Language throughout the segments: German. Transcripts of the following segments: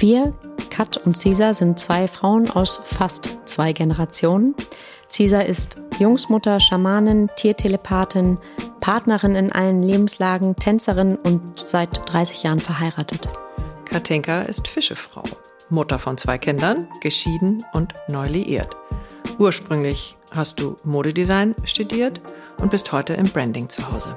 wir, Kat und Cesar, sind zwei Frauen aus fast zwei Generationen. Cesar ist Jungsmutter, Schamanin, Tiertelepathin, Partnerin in allen Lebenslagen, Tänzerin und seit 30 Jahren verheiratet. Katinka ist Fischefrau, Mutter von zwei Kindern, geschieden und neu liiert. Ursprünglich hast du Modedesign studiert und bist heute im Branding zu Hause.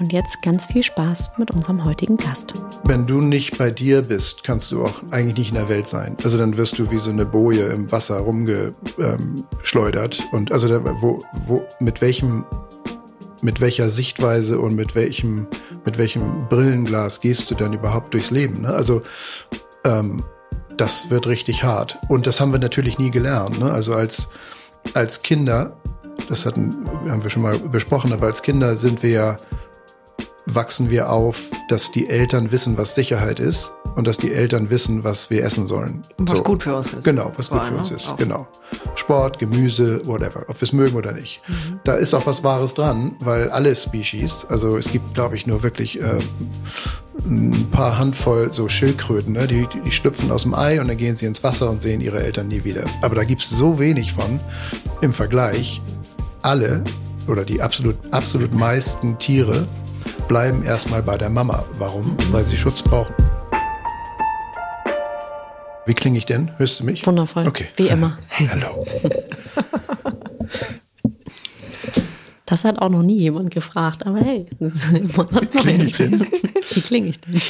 Und jetzt ganz viel Spaß mit unserem heutigen Gast. Wenn du nicht bei dir bist, kannst du auch eigentlich nicht in der Welt sein. Also dann wirst du wie so eine Boje im Wasser rumgeschleudert. Und also da, wo, wo, mit welchem, mit welcher Sichtweise und mit welchem, mit welchem Brillenglas gehst du dann überhaupt durchs Leben? Ne? Also ähm, das wird richtig hart. Und das haben wir natürlich nie gelernt. Ne? Also als, als Kinder, das hatten, haben wir schon mal besprochen, aber als Kinder sind wir ja wachsen wir auf, dass die Eltern wissen, was Sicherheit ist und dass die Eltern wissen, was wir essen sollen. Was so. gut für uns ist. Genau, was gut für uns ist. Auch. Genau. Sport, Gemüse, whatever, ob wir es mögen oder nicht. Mhm. Da ist auch was Wahres dran, weil alle Species, also es gibt, glaube ich, nur wirklich äh, ein paar Handvoll so Schildkröten, ne? die, die schlüpfen aus dem Ei und dann gehen sie ins Wasser und sehen ihre Eltern nie wieder. Aber da gibt es so wenig von im Vergleich. Alle oder die absolut, absolut meisten Tiere bleiben erstmal bei der Mama. Warum? Weil sie Schutz brauchen. Wie klinge ich denn? Hörst du mich? Wundervoll. Okay. Wie immer. Hallo. Das hat auch noch nie jemand gefragt, aber hey, das ist immer was Wie Neues. Kling Wie klinge ich denn?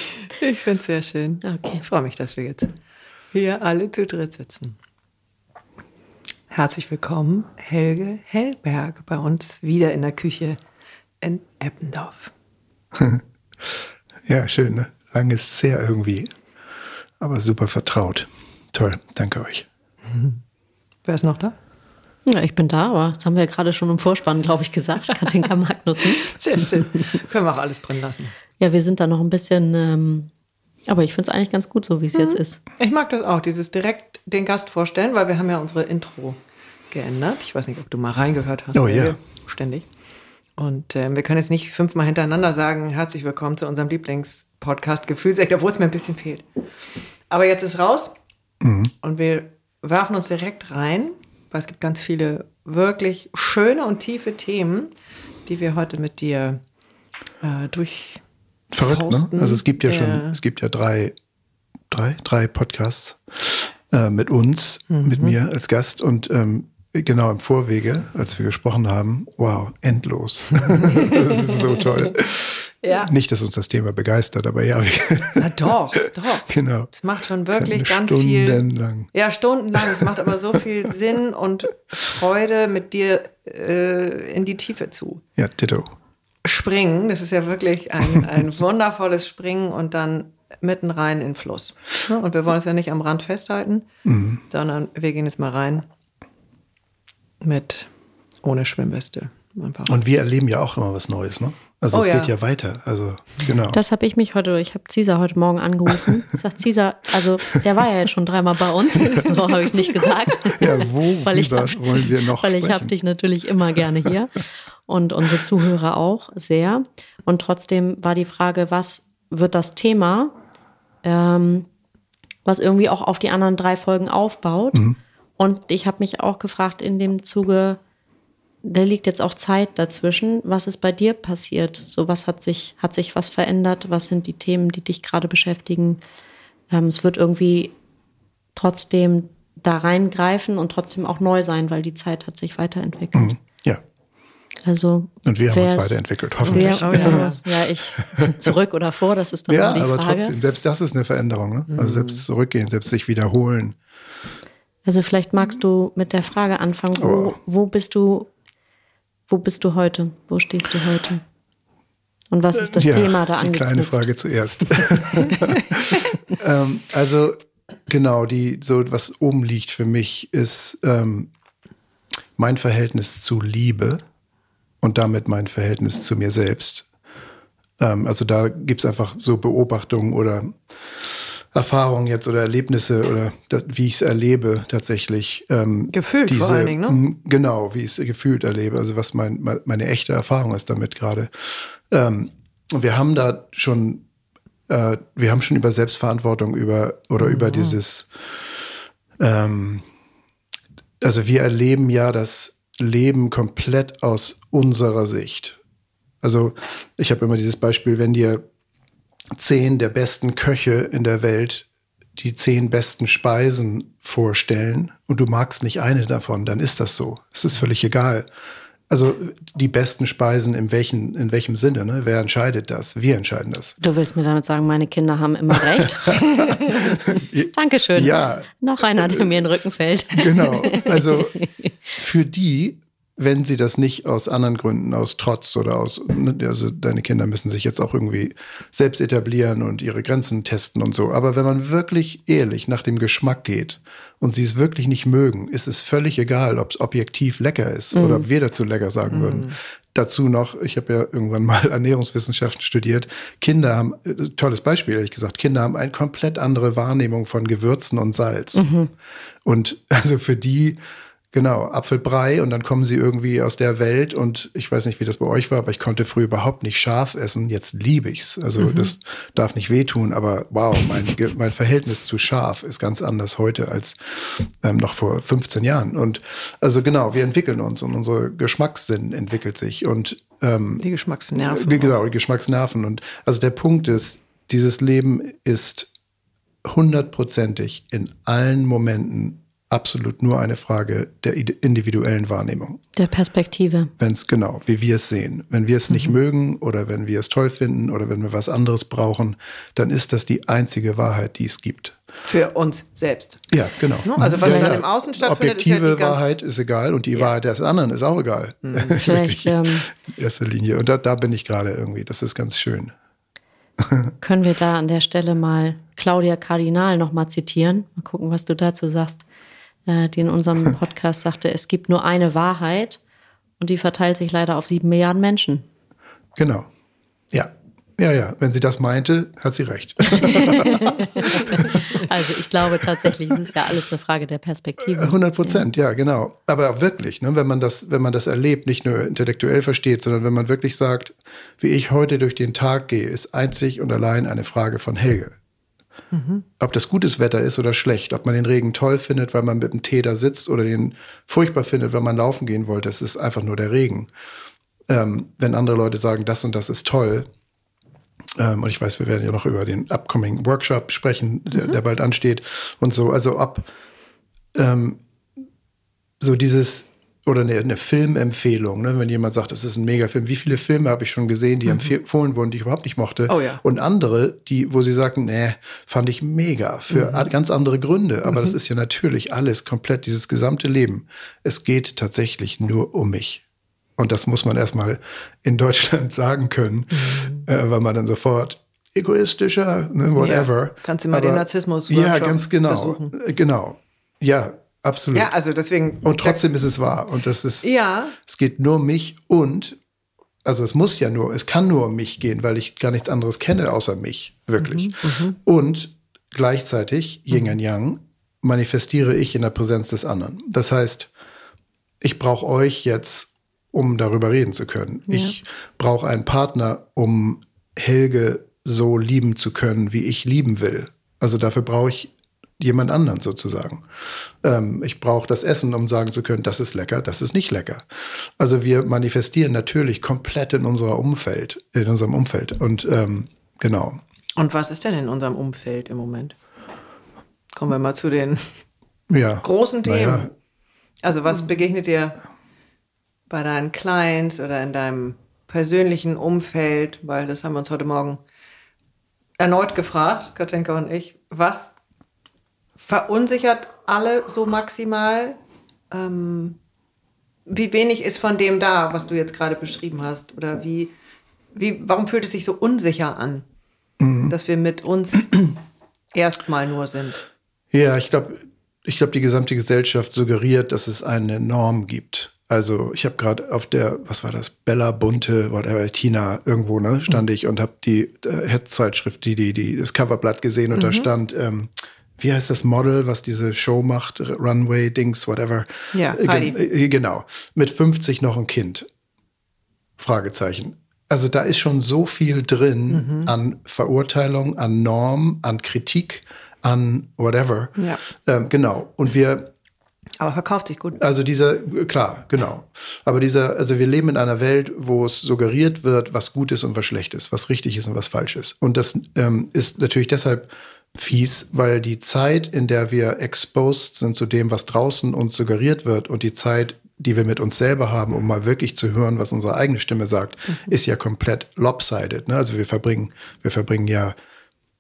Ich finde es sehr schön. Okay. Ich freue mich, dass wir jetzt hier alle zu dritt sitzen. Herzlich willkommen, Helge Hellberg, bei uns wieder in der Küche in Eppendorf. ja, schön, ne? Lang ist sehr irgendwie, aber super vertraut. Toll, danke euch. Wer ist noch da? Ja, ich bin da, aber das haben wir ja gerade schon im Vorspann, glaube ich, gesagt. Katinka Magnussen. Sehr schön. Können wir auch alles drin lassen. Ja, wir sind da noch ein bisschen, ähm, aber ich finde es eigentlich ganz gut, so wie es mhm. jetzt ist. Ich mag das auch, dieses direkt den Gast vorstellen, weil wir haben ja unsere Intro geändert. Ich weiß nicht, ob du mal reingehört hast. Oh ja. Ständig. Und äh, wir können jetzt nicht fünfmal hintereinander sagen, herzlich willkommen zu unserem Lieblingspodcast Gefühlsecht, obwohl es mir ein bisschen fehlt. Aber jetzt ist raus mhm. und wir werfen uns direkt rein, weil es gibt ganz viele wirklich schöne und tiefe Themen, die wir heute mit dir äh, durch Verrückt, ne? Also es gibt ja schon, es gibt ja drei, drei, drei Podcasts äh, mit uns, mhm. mit mir als Gast und ähm, Genau, im Vorwege, als wir gesprochen haben, wow, endlos. das ist so toll. Ja. Nicht, dass uns das Thema begeistert, aber ja. Na doch, doch. Genau. Es macht schon wirklich ganz viel. Stundenlang. Ja, stundenlang. Es macht aber so viel Sinn und Freude, mit dir äh, in die Tiefe zu. Ja, Ditto. Springen. Das ist ja wirklich ein, ein wundervolles Springen und dann mitten rein in den Fluss. Ne? Und wir wollen es ja nicht am Rand festhalten, mhm. sondern wir gehen jetzt mal rein mit ohne Schwimmweste. Einfach. Und wir erleben ja auch immer was Neues, ne? Also oh, es ja. geht ja weiter. Also genau. Das habe ich mich heute, ich habe Cesar heute Morgen angerufen. Sagt Cesar, also der war ja jetzt schon dreimal bei uns, so habe ich es nicht gesagt. Ja, wo weil ich hab, wollen wir noch Weil ich habe dich natürlich immer gerne hier und unsere Zuhörer auch sehr. Und trotzdem war die Frage, was wird das Thema, ähm, was irgendwie auch auf die anderen drei Folgen aufbaut. Mhm. Und ich habe mich auch gefragt in dem Zuge, da liegt jetzt auch Zeit dazwischen. Was ist bei dir passiert? So, was hat sich, hat sich was verändert? Was sind die Themen, die dich gerade beschäftigen? Ähm, es wird irgendwie trotzdem da reingreifen und trotzdem auch neu sein, weil die Zeit hat sich weiterentwickelt. Mhm. Ja. Also und wir haben uns weiterentwickelt, hoffentlich. Wir, oh ja, ja, ich zurück oder vor, das ist dann ja, die aber trotzdem, selbst das ist eine Veränderung. Ne? Also mhm. selbst zurückgehen, selbst sich wiederholen. Also vielleicht magst du mit der Frage anfangen, wo, oh. wo bist du wo bist du heute? Wo stehst du heute? Und was ist das ja, Thema da angeknüpft? Die kleine Frage zuerst. ähm, also genau, die so was oben liegt für mich ist ähm, mein Verhältnis zu Liebe und damit mein Verhältnis zu mir selbst. Ähm, also da gibt es einfach so Beobachtungen oder Erfahrungen jetzt oder Erlebnisse oder das, wie ich es erlebe tatsächlich. Ähm, gefühlt diese, vor allen Dingen, ne? Genau, wie ich es gefühlt erlebe, also was mein, meine echte Erfahrung ist damit gerade. Ähm, wir haben da schon, äh, wir haben schon über Selbstverantwortung über oder mhm. über dieses, ähm, also wir erleben ja das Leben komplett aus unserer Sicht. Also ich habe immer dieses Beispiel, wenn dir zehn der besten Köche in der Welt die zehn besten Speisen vorstellen und du magst nicht eine davon, dann ist das so. Es ist völlig egal. Also die besten Speisen in welchen, in welchem Sinne? Ne? Wer entscheidet das? Wir entscheiden das. Du willst mir damit sagen, meine Kinder haben immer recht. Dankeschön. Ja. Noch einer, der mir in den Rücken fällt. genau. Also für die wenn sie das nicht aus anderen Gründen, aus Trotz oder aus, ne, also deine Kinder müssen sich jetzt auch irgendwie selbst etablieren und ihre Grenzen testen und so. Aber wenn man wirklich ehrlich nach dem Geschmack geht und sie es wirklich nicht mögen, ist es völlig egal, ob es objektiv lecker ist mhm. oder ob wir dazu lecker sagen mhm. würden. Dazu noch, ich habe ja irgendwann mal Ernährungswissenschaften studiert. Kinder haben, äh, tolles Beispiel, ehrlich gesagt, Kinder haben eine komplett andere Wahrnehmung von Gewürzen und Salz. Mhm. Und also für die, Genau, Apfelbrei und dann kommen sie irgendwie aus der Welt und ich weiß nicht, wie das bei euch war, aber ich konnte früher überhaupt nicht scharf essen. Jetzt liebe ich's. Also mhm. das darf nicht wehtun, aber wow, mein, mein Verhältnis zu scharf ist ganz anders heute als ähm, noch vor 15 Jahren. Und also genau, wir entwickeln uns und unser Geschmackssinn entwickelt sich und ähm, die Geschmacksnerven. Genau, die Geschmacksnerven. Und also der Punkt ist, dieses Leben ist hundertprozentig in allen Momenten absolut nur eine Frage der individuellen Wahrnehmung. Der Perspektive. Wenn es genau, wie wir es sehen. Wenn wir es nicht mhm. mögen oder wenn wir es toll finden oder wenn wir was anderes brauchen, dann ist das die einzige Wahrheit, die es gibt. Für uns selbst. Ja, genau. Ne? Also was ja, ja. im Außen stattfindet, Objektive ist ja Wahrheit ist egal und die ja. Wahrheit des anderen ist auch egal. Mhm. Vielleicht. Ähm, in erster Linie. Und da, da bin ich gerade irgendwie. Das ist ganz schön. Können wir da an der Stelle mal Claudia Kardinal nochmal zitieren? Mal gucken, was du dazu sagst. Äh, die in unserem Podcast sagte, es gibt nur eine Wahrheit und die verteilt sich leider auf sieben Milliarden Menschen. Genau. Ja. Ja, ja, wenn sie das meinte, hat sie recht. also ich glaube tatsächlich, es ist ja alles eine Frage der Perspektive. 100 Prozent, ja. ja. genau. Aber wirklich, ne, wenn man das, wenn man das erlebt, nicht nur intellektuell versteht, sondern wenn man wirklich sagt, wie ich heute durch den Tag gehe, ist einzig und allein eine Frage von Helge. Mhm. Ob das gutes Wetter ist oder schlecht, ob man den Regen toll findet, weil man mit dem Tee da sitzt oder den furchtbar findet, weil man laufen gehen wollte, es ist einfach nur der Regen. Ähm, wenn andere Leute sagen, das und das ist toll, ähm, und ich weiß, wir werden ja noch über den upcoming Workshop sprechen, der, mhm. der bald ansteht und so, also ob ähm, so dieses oder eine, eine Filmempfehlung, ne? wenn jemand sagt, das ist ein Megafilm. Wie viele Filme habe ich schon gesehen, die mhm. empfohlen wurden, die ich überhaupt nicht mochte? Oh, ja. Und andere, die, wo sie sagten, nee, fand ich mega für mhm. ganz andere Gründe. Aber mhm. das ist ja natürlich alles komplett, dieses gesamte Leben. Es geht tatsächlich nur um mich. Und das muss man erstmal in Deutschland sagen können, mhm. äh, weil man dann sofort egoistischer, ne, whatever. Ja, kannst du mal Aber, den Narzissmus Ja, ganz genau. Besuchen. Genau. Ja, absolut. Ja, also deswegen. Und trotzdem ist es wahr. Und das ist. Ja. Es geht nur um mich und also es muss ja nur, es kann nur um mich gehen, weil ich gar nichts anderes kenne außer mich, wirklich. Mhm, mhm. und gleichzeitig, Yin mhm. und Yang, manifestiere ich in der Präsenz des anderen. Das heißt, ich brauche euch jetzt, um darüber reden zu können. Ja. Ich brauche einen Partner, um Helge so lieben zu können, wie ich lieben will. Also dafür brauche ich jemand anderen sozusagen. Ähm, ich brauche das Essen, um sagen zu können, das ist lecker, das ist nicht lecker. Also wir manifestieren natürlich komplett in unserer Umfeld, in unserem Umfeld. Und ähm, genau. Und was ist denn in unserem Umfeld im Moment? Kommen wir mal zu den ja, großen Themen. Ja. Also was begegnet dir bei deinen Clients oder in deinem persönlichen Umfeld? Weil das haben wir uns heute Morgen erneut gefragt, Katinka und ich. Was verunsichert alle so maximal. Ähm, wie wenig ist von dem da, was du jetzt gerade beschrieben hast? Oder wie, wie, warum fühlt es sich so unsicher an, mhm. dass wir mit uns erstmal nur sind? Ja, ich glaube, ich glaube, die gesamte Gesellschaft suggeriert, dass es eine Norm gibt. Also ich habe gerade auf der, was war das, Bella Bunte, whatever, Tina, irgendwo, ne, stand mhm. ich und habe die äh, Hetzzeitschrift, die, die, die, das Coverblatt gesehen und mhm. da stand, ähm, wie heißt das Model, was diese Show macht, Runway, Dings, whatever. Ja, äh, Heidi. Äh, genau. Mit 50 noch ein Kind. Fragezeichen. Also da ist schon so viel drin mhm. an Verurteilung, an Norm, an Kritik, an whatever. Ja. Ähm, genau. Und wir aber verkauft sich gut. Also dieser, klar, genau. Aber dieser, also wir leben in einer Welt, wo es suggeriert wird, was gut ist und was schlecht ist, was richtig ist und was falsch ist. Und das ähm, ist natürlich deshalb fies, weil die Zeit, in der wir exposed sind zu dem, was draußen uns suggeriert wird und die Zeit, die wir mit uns selber haben, um mal wirklich zu hören, was unsere eigene Stimme sagt, mhm. ist ja komplett lopsided. Ne? Also wir verbringen, wir verbringen ja,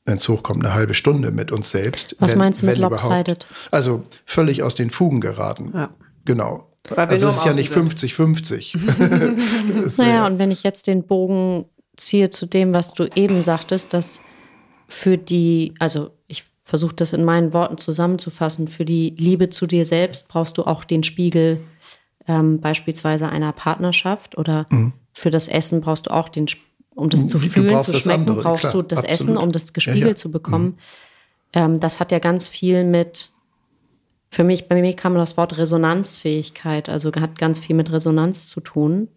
wenn es hochkommt, eine halbe Stunde mit uns selbst. Was wenn, meinst du mit lopsided? Also völlig aus den Fugen geraten. Ja. Genau. Also es ist ja nicht 50-50. naja, und wenn ich jetzt den Bogen ziehe zu dem, was du eben sagtest, dass für die, also ich versuche das in meinen Worten zusammenzufassen, für die Liebe zu dir selbst brauchst du auch den Spiegel ähm, beispielsweise einer Partnerschaft oder mhm. für das Essen brauchst du auch den, um das zu fühlen, zu schmecken, andere, brauchst klar, du das absolut. Essen, um das gespiegelt ja, ja. zu bekommen. Mhm. Ähm, das hat ja ganz viel mit, für mich, bei mir kam das Wort Resonanzfähigkeit, also hat ganz viel mit Resonanz zu tun.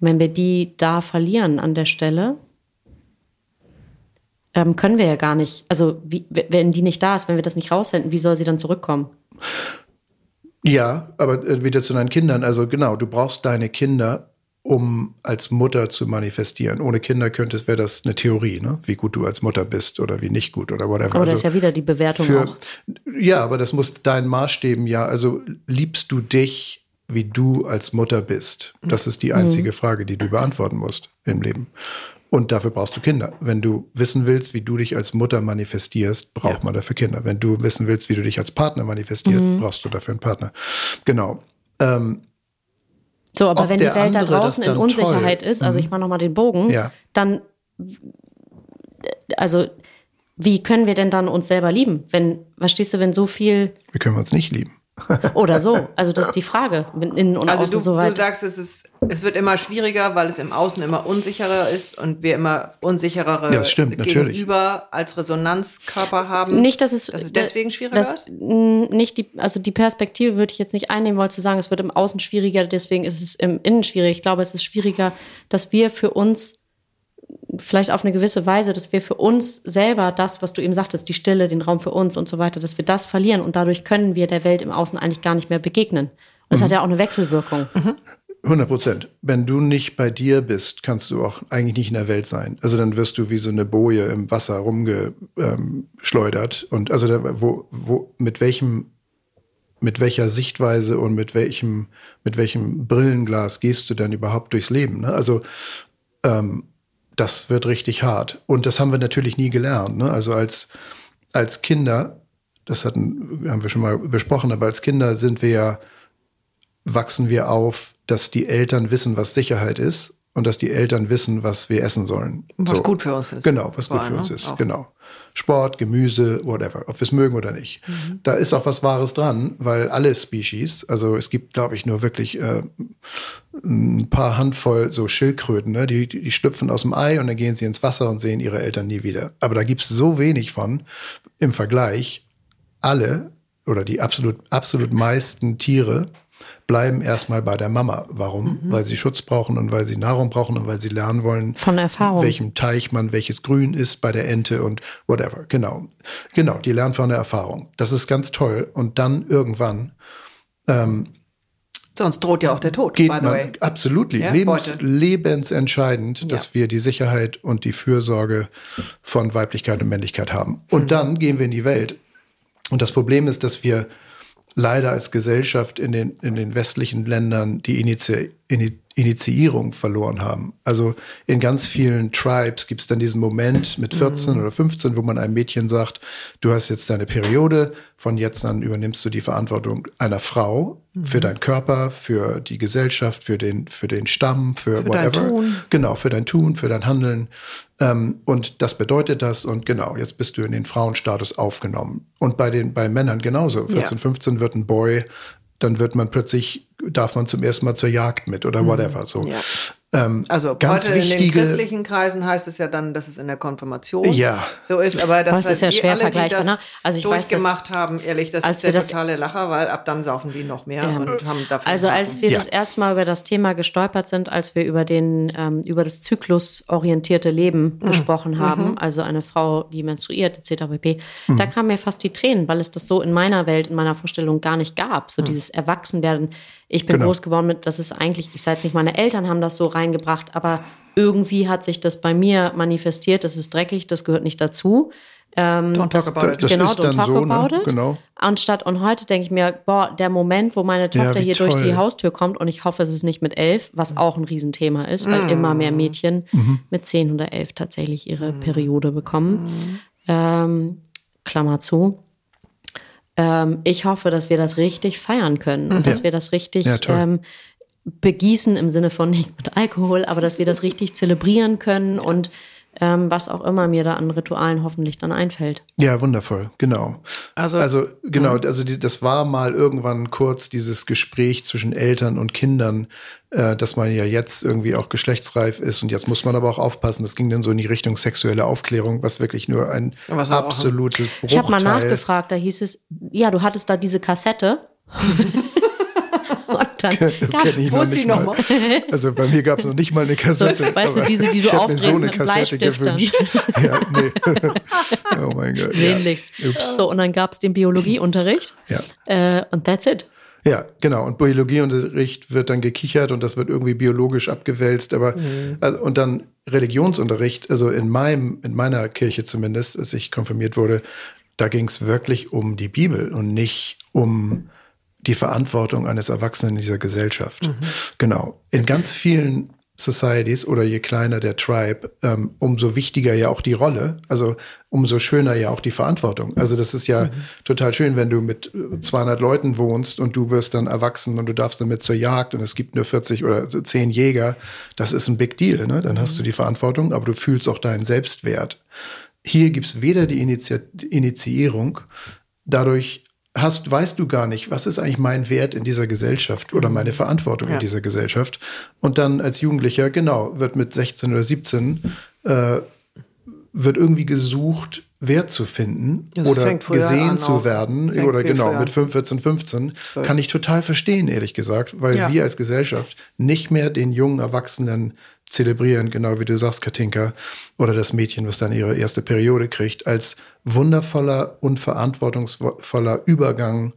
wenn wir die da verlieren an der Stelle, ähm, können wir ja gar nicht. Also, wie, wenn die nicht da ist, wenn wir das nicht raussenden, wie soll sie dann zurückkommen? Ja, aber äh, wieder zu deinen Kindern. Also genau, du brauchst deine Kinder, um als Mutter zu manifestieren. Ohne Kinder könntest, wäre das eine Theorie, ne? wie gut du als Mutter bist oder wie nicht gut oder whatever. Aber also das ist ja wieder die Bewertung für, auch. Ja, aber das muss dein Maßstäben ja, also liebst du dich, wie du als Mutter bist? Das ist die einzige mhm. Frage, die du beantworten musst im Leben. Und dafür brauchst du Kinder. Wenn du wissen willst, wie du dich als Mutter manifestierst, braucht ja. man dafür Kinder. Wenn du wissen willst, wie du dich als Partner manifestierst, mhm. brauchst du dafür einen Partner. Genau. Ähm, so, aber wenn die Welt da draußen in Unsicherheit toll, ist, also ich mhm. mache nochmal den Bogen, ja. dann, also wie können wir denn dann uns selber lieben? Wenn, verstehst du, wenn so viel. Wie können wir uns nicht lieben? Oder so. Also das ist die Frage. Innen und also außen du, so weit. du sagst, es, ist, es wird immer schwieriger, weil es im Außen immer unsicherer ist und wir immer unsicherere ja, stimmt, Gegenüber natürlich. als Resonanzkörper haben. Nicht, dass es, dass es deswegen schwieriger das, ist? Nicht die, also die Perspektive würde ich jetzt nicht einnehmen wollen, zu sagen, es wird im Außen schwieriger, deswegen ist es im Innen schwierig. Ich glaube, es ist schwieriger, dass wir für uns vielleicht auf eine gewisse Weise, dass wir für uns selber das, was du eben sagtest, die Stille, den Raum für uns und so weiter, dass wir das verlieren und dadurch können wir der Welt im Außen eigentlich gar nicht mehr begegnen. Und das mhm. hat ja auch eine Wechselwirkung. Mhm. 100 Prozent. Wenn du nicht bei dir bist, kannst du auch eigentlich nicht in der Welt sein. Also dann wirst du wie so eine Boje im Wasser rumgeschleudert. Und also da, wo, wo, mit welchem, mit welcher Sichtweise und mit welchem, mit welchem Brillenglas gehst du denn überhaupt durchs Leben? Ne? Also ähm, das wird richtig hart. Und das haben wir natürlich nie gelernt. Ne? Also als, als Kinder, das hatten, haben wir schon mal besprochen, aber als Kinder sind wir ja, wachsen wir auf dass die Eltern wissen, was Sicherheit ist und dass die Eltern wissen, was wir essen sollen. Was so. gut für uns ist. Genau, was Vor gut für uns ne? ist. Auch. Genau. Sport, Gemüse, whatever, ob wir es mögen oder nicht. Mhm. Da ist auch was Wahres dran, weil alle Species, also es gibt, glaube ich, nur wirklich äh, ein paar Handvoll so Schildkröten, ne? die, die schlüpfen aus dem Ei und dann gehen sie ins Wasser und sehen ihre Eltern nie wieder. Aber da gibt es so wenig von im Vergleich. Alle oder die absolut, absolut meisten Tiere bleiben erstmal bei der Mama. Warum? Mhm. Weil sie Schutz brauchen und weil sie Nahrung brauchen und weil sie lernen wollen, von Erfahrung. welchem Teich man welches Grün ist bei der Ente und whatever. Genau. Genau, die lernen von der Erfahrung. Das ist ganz toll. Und dann irgendwann ähm, Sonst droht ja auch der Tod. Geht man, absolut, ja, lebens, lebensentscheidend, ja. dass wir die Sicherheit und die Fürsorge von Weiblichkeit und Männlichkeit haben. Und mhm. dann gehen wir in die Welt. Und das Problem ist, dass wir leider als Gesellschaft in den, in den westlichen Ländern die Initi Initiierung verloren haben. Also in ganz vielen Tribes gibt es dann diesen Moment mit 14 mhm. oder 15, wo man einem Mädchen sagt, du hast jetzt deine Periode, von jetzt an übernimmst du die Verantwortung einer Frau mhm. für deinen Körper, für die Gesellschaft, für den, für den Stamm, für, für whatever. Dein Tun. Genau, für dein Tun, für dein Handeln. Ähm, und das bedeutet das, und genau, jetzt bist du in den Frauenstatus aufgenommen. Und bei den bei Männern genauso. 14, ja. 15 wird ein Boy dann wird man plötzlich, darf man zum ersten Mal zur Jagd mit oder mhm. whatever. So. Ja. Ähm, also ganz heute wichtige, in den christlichen Kreisen heißt es ja dann, dass es in der Konfirmation ja. so ist, aber das, das ist ja schwer alle, vergleichbar. Ne? Also ich durchgemacht weiß, haben, ehrlich, das ist der das, totale Lacher, weil ab dann saufen die noch mehr ja. und haben dafür. Also als wir ja. das erste Mal über das Thema gestolpert sind, als wir über den ähm, über das zyklusorientierte Leben mhm. gesprochen haben, mhm. also eine Frau, die menstruiert etc. pp. Mhm. Da kamen mir fast die Tränen, weil es das so in meiner Welt, in meiner Vorstellung gar nicht gab, so mhm. dieses Erwachsenwerden ich bin genau. groß geworden mit, das ist eigentlich, ich sage jetzt nicht, meine Eltern haben das so reingebracht, aber irgendwie hat sich das bei mir manifestiert, das ist dreckig, das gehört nicht dazu. Ähm, don't das, talk about it. Das genau, ist dann so, ne? genau. Anstatt, und heute denke ich mir, boah, der Moment, wo meine Tochter ja, hier toll. durch die Haustür kommt und ich hoffe, es ist nicht mit elf, was auch ein Riesenthema ist, weil mm. immer mehr Mädchen mhm. mit zehn oder elf tatsächlich ihre mm. Periode bekommen. Mm. Ähm, Klammer zu ähm, ich hoffe, dass wir das richtig feiern können und mhm. dass wir das richtig ja, ähm, begießen im Sinne von nicht mit Alkohol, aber dass wir das richtig zelebrieren können und ähm, was auch immer mir da an Ritualen hoffentlich dann einfällt. Ja, wundervoll, genau. Also, also genau, also die, das war mal irgendwann kurz dieses Gespräch zwischen Eltern und Kindern, äh, dass man ja jetzt irgendwie auch geschlechtsreif ist und jetzt muss man aber auch aufpassen. Das ging dann so in die Richtung sexuelle Aufklärung, was wirklich nur ein absolutes Bruchteil. Ich habe mal nachgefragt, da hieß es, ja, du hattest da diese Kassette. Und dann das ich noch nicht mal. Also bei mir gab es noch nicht mal eine Kassette. So, weißt du, diese, die du aufdrehst so eine mit Kassette gewünscht. ja, nee. oh mein Gott. Sehnlichst. Ja. So, und dann gab es den Biologieunterricht. Ja. Äh, und that's it. Ja, genau. Und Biologieunterricht wird dann gekichert und das wird irgendwie biologisch abgewälzt. Aber mhm. also, und dann Religionsunterricht, also in meinem, in meiner Kirche zumindest, als ich konfirmiert wurde, da ging es wirklich um die Bibel und nicht um die Verantwortung eines Erwachsenen in dieser Gesellschaft. Mhm. Genau. In ganz vielen Societies oder je kleiner der Tribe, ähm, umso wichtiger ja auch die Rolle, also umso schöner ja auch die Verantwortung. Also das ist ja mhm. total schön, wenn du mit 200 Leuten wohnst und du wirst dann erwachsen und du darfst damit zur Jagd und es gibt nur 40 oder 10 Jäger. Das ist ein Big Deal, ne? Dann hast du mhm. die Verantwortung, aber du fühlst auch deinen Selbstwert. Hier gibt's weder die Initi Initiierung, dadurch hast, weißt du gar nicht, was ist eigentlich mein Wert in dieser Gesellschaft oder meine Verantwortung ja. in dieser Gesellschaft. Und dann als Jugendlicher, genau, wird mit 16 oder 17, äh, wird irgendwie gesucht, Wert zu finden das oder gesehen zu werden oder genau mit 5, 14, 15 kann ich total verstehen, ehrlich gesagt, weil ja. wir als Gesellschaft nicht mehr den jungen Erwachsenen zelebrieren, genau wie du sagst, Katinka, oder das Mädchen, was dann ihre erste Periode kriegt, als wundervoller und verantwortungsvoller Übergang,